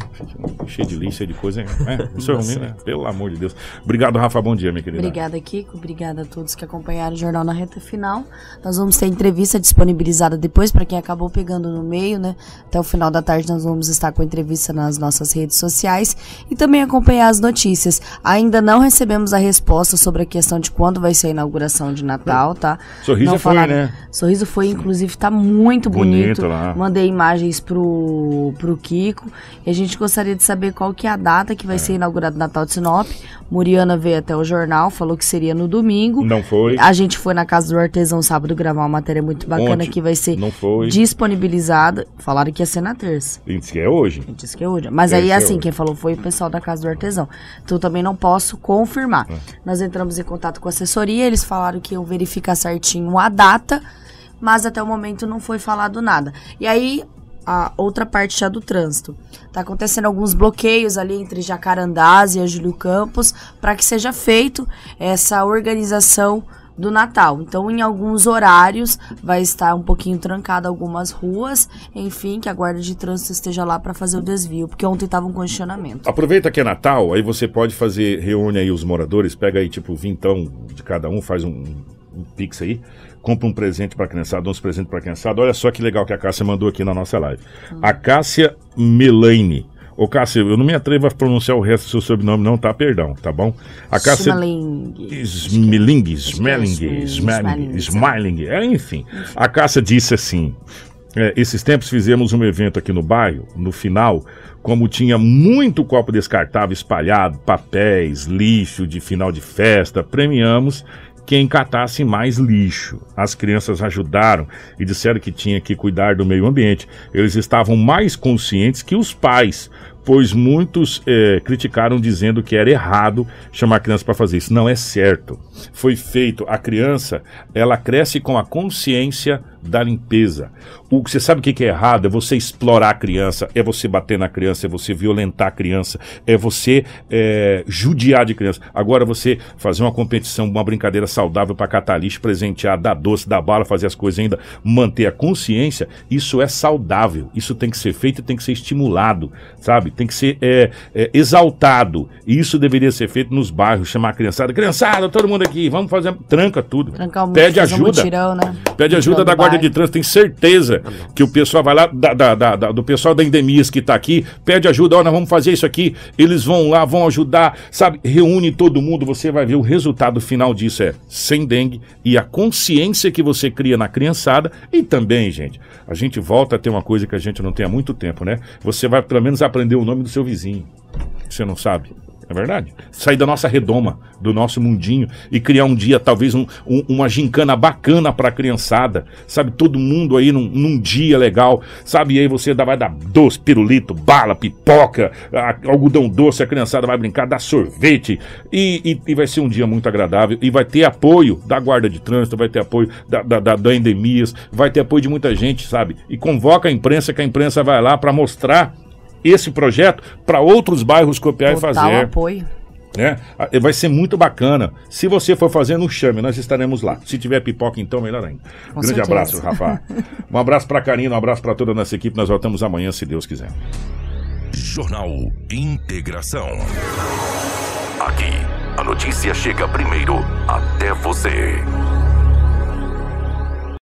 Cheio de lixo, cheio de coisa, né? O seu ruim, né? Pelo amor de Deus. Obrigado, Rafa. Bom dia, minha querida. Obrigada, Kiko. Obrigada a todos que acompanharam o jornal na reta final. Nós vamos ter entrevista disponibilizada depois para quem acabou pegando no meio, né? Até o final da tarde nós vamos estar com a entrevista nas nossas redes sociais e também acompanhar as notícias. Ainda não recebemos a resposta sobre a questão de quando vai ser a inauguração de Natal, tá? Sorriso não foi, né? Sorriso foi, inclusive, tá muito Bonito bonito. lá. Mandei imagens pro, pro Kiko. E a gente gostaria de saber qual que é a data que vai ser inaugurado o Natal de Sinop. Muriana veio até o jornal, falou que seria no domingo. Não foi. A gente foi na casa do artesão sábado gravar uma matéria muito bacana Ontem. que vai ser Não foi. disponibilizada. Falaram que ia ser na terça. Disse que é hoje. Disse que é hoje. Mas Deve aí, ser assim, hoje. quem falou foi o pessoal da Casa do Artesão. Então, eu também não posso confirmar. É. Nós entramos em contato com a assessoria, eles falaram que iam verificar certinho a data, mas até o momento não foi falado nada. E aí, a outra parte já do trânsito. Tá acontecendo alguns bloqueios ali entre Jacarandás e a Júlio Campos para que seja feito essa organização do Natal. Então, em alguns horários vai estar um pouquinho trancado algumas ruas, enfim, que a guarda de trânsito esteja lá para fazer o desvio, porque ontem tava um congestionamento. Aproveita que é Natal, aí você pode fazer, reúne aí os moradores, pega aí tipo vintão de cada um, faz um, um pix aí, compra um presente pra criançada, dá uns presentes pra criançada. Olha só que legal que a Cássia mandou aqui na nossa live. A Cássia Melaine. Ô, Cássia, eu não me atrevo a pronunciar o resto do seu sobrenome, não, tá? Perdão, tá bom? A Cássia. Smiling, Smelling, Smelling. Smiling, é, enfim. A Cássia disse assim: é, esses tempos fizemos um evento aqui no bairro, no final, como tinha muito copo descartável espalhado, papéis, lixo de final de festa, premiamos quem catasse mais lixo. As crianças ajudaram e disseram que tinha que cuidar do meio ambiente. Eles estavam mais conscientes que os pais, pois muitos eh, criticaram dizendo que era errado chamar a criança para fazer isso. Não é certo. Foi feito. A criança, ela cresce com a consciência da limpeza. O você sabe o que é errado? É você explorar a criança, é você bater na criança, é você violentar a criança, é você eh, judiar de criança. Agora você fazer uma competição, uma brincadeira saudável para catar lixo, presentear, dar doce, dar bala, fazer as coisas ainda, manter a consciência, isso é saudável. Isso tem que ser feito e tem que ser estimulado, sabe? Tem que ser é, é, exaltado. E isso deveria ser feito nos bairros, chamar a criançada. Criançada, todo mundo aqui, vamos fazer. Tranca tudo. Trancar o Pede um ajuda. mutirão, né? Pede ajuda da Guarda de bairro. Trânsito, tenho certeza que o pessoal vai lá, da- da- da- da- do pessoal da Endemias que está aqui, pede ajuda, ó, nós vamos fazer isso aqui, eles vão lá, vão ajudar, sabe? Reúne todo mundo, você vai ver o resultado final disso é sem dengue e a consciência que você cria na criançada e também, gente, a gente volta a ter uma coisa que a gente não tem há muito tempo, né? Você vai pelo menos aprender o nome do seu vizinho. Você não sabe? É verdade? Sair da nossa redoma, do nosso mundinho e criar um dia, talvez, um- um- uma gincana bacana pra criançada. Sabe? Todo mundo aí num, num dia legal. Sabe? E aí você vai dar doce, pirulito, bala, pipoca, a- algodão doce, a criançada vai brincar, dar sorvete. E, e- e vai ser um dia muito agradável. E vai ter apoio da Guarda de Trânsito, vai ter apoio da, da, da, da Endemias, vai ter apoio de muita gente, sabe? E convoca a imprensa, que a imprensa vai lá pra mostrar esse projeto para outros bairros copiar e Total fazer apoio. né? Ah, Vai ser muito bacana. Se você for fazer, nos chame, nós estaremos lá. Se tiver pipoca, então, melhor ainda. Com Grande certeza. abraço, Rafa. Um abraço pra Karina, um abraço pra toda a nossa equipe. Nós voltamos amanhã, se Deus quiser. Jornal Integração. Aqui, a notícia chega primeiro até você.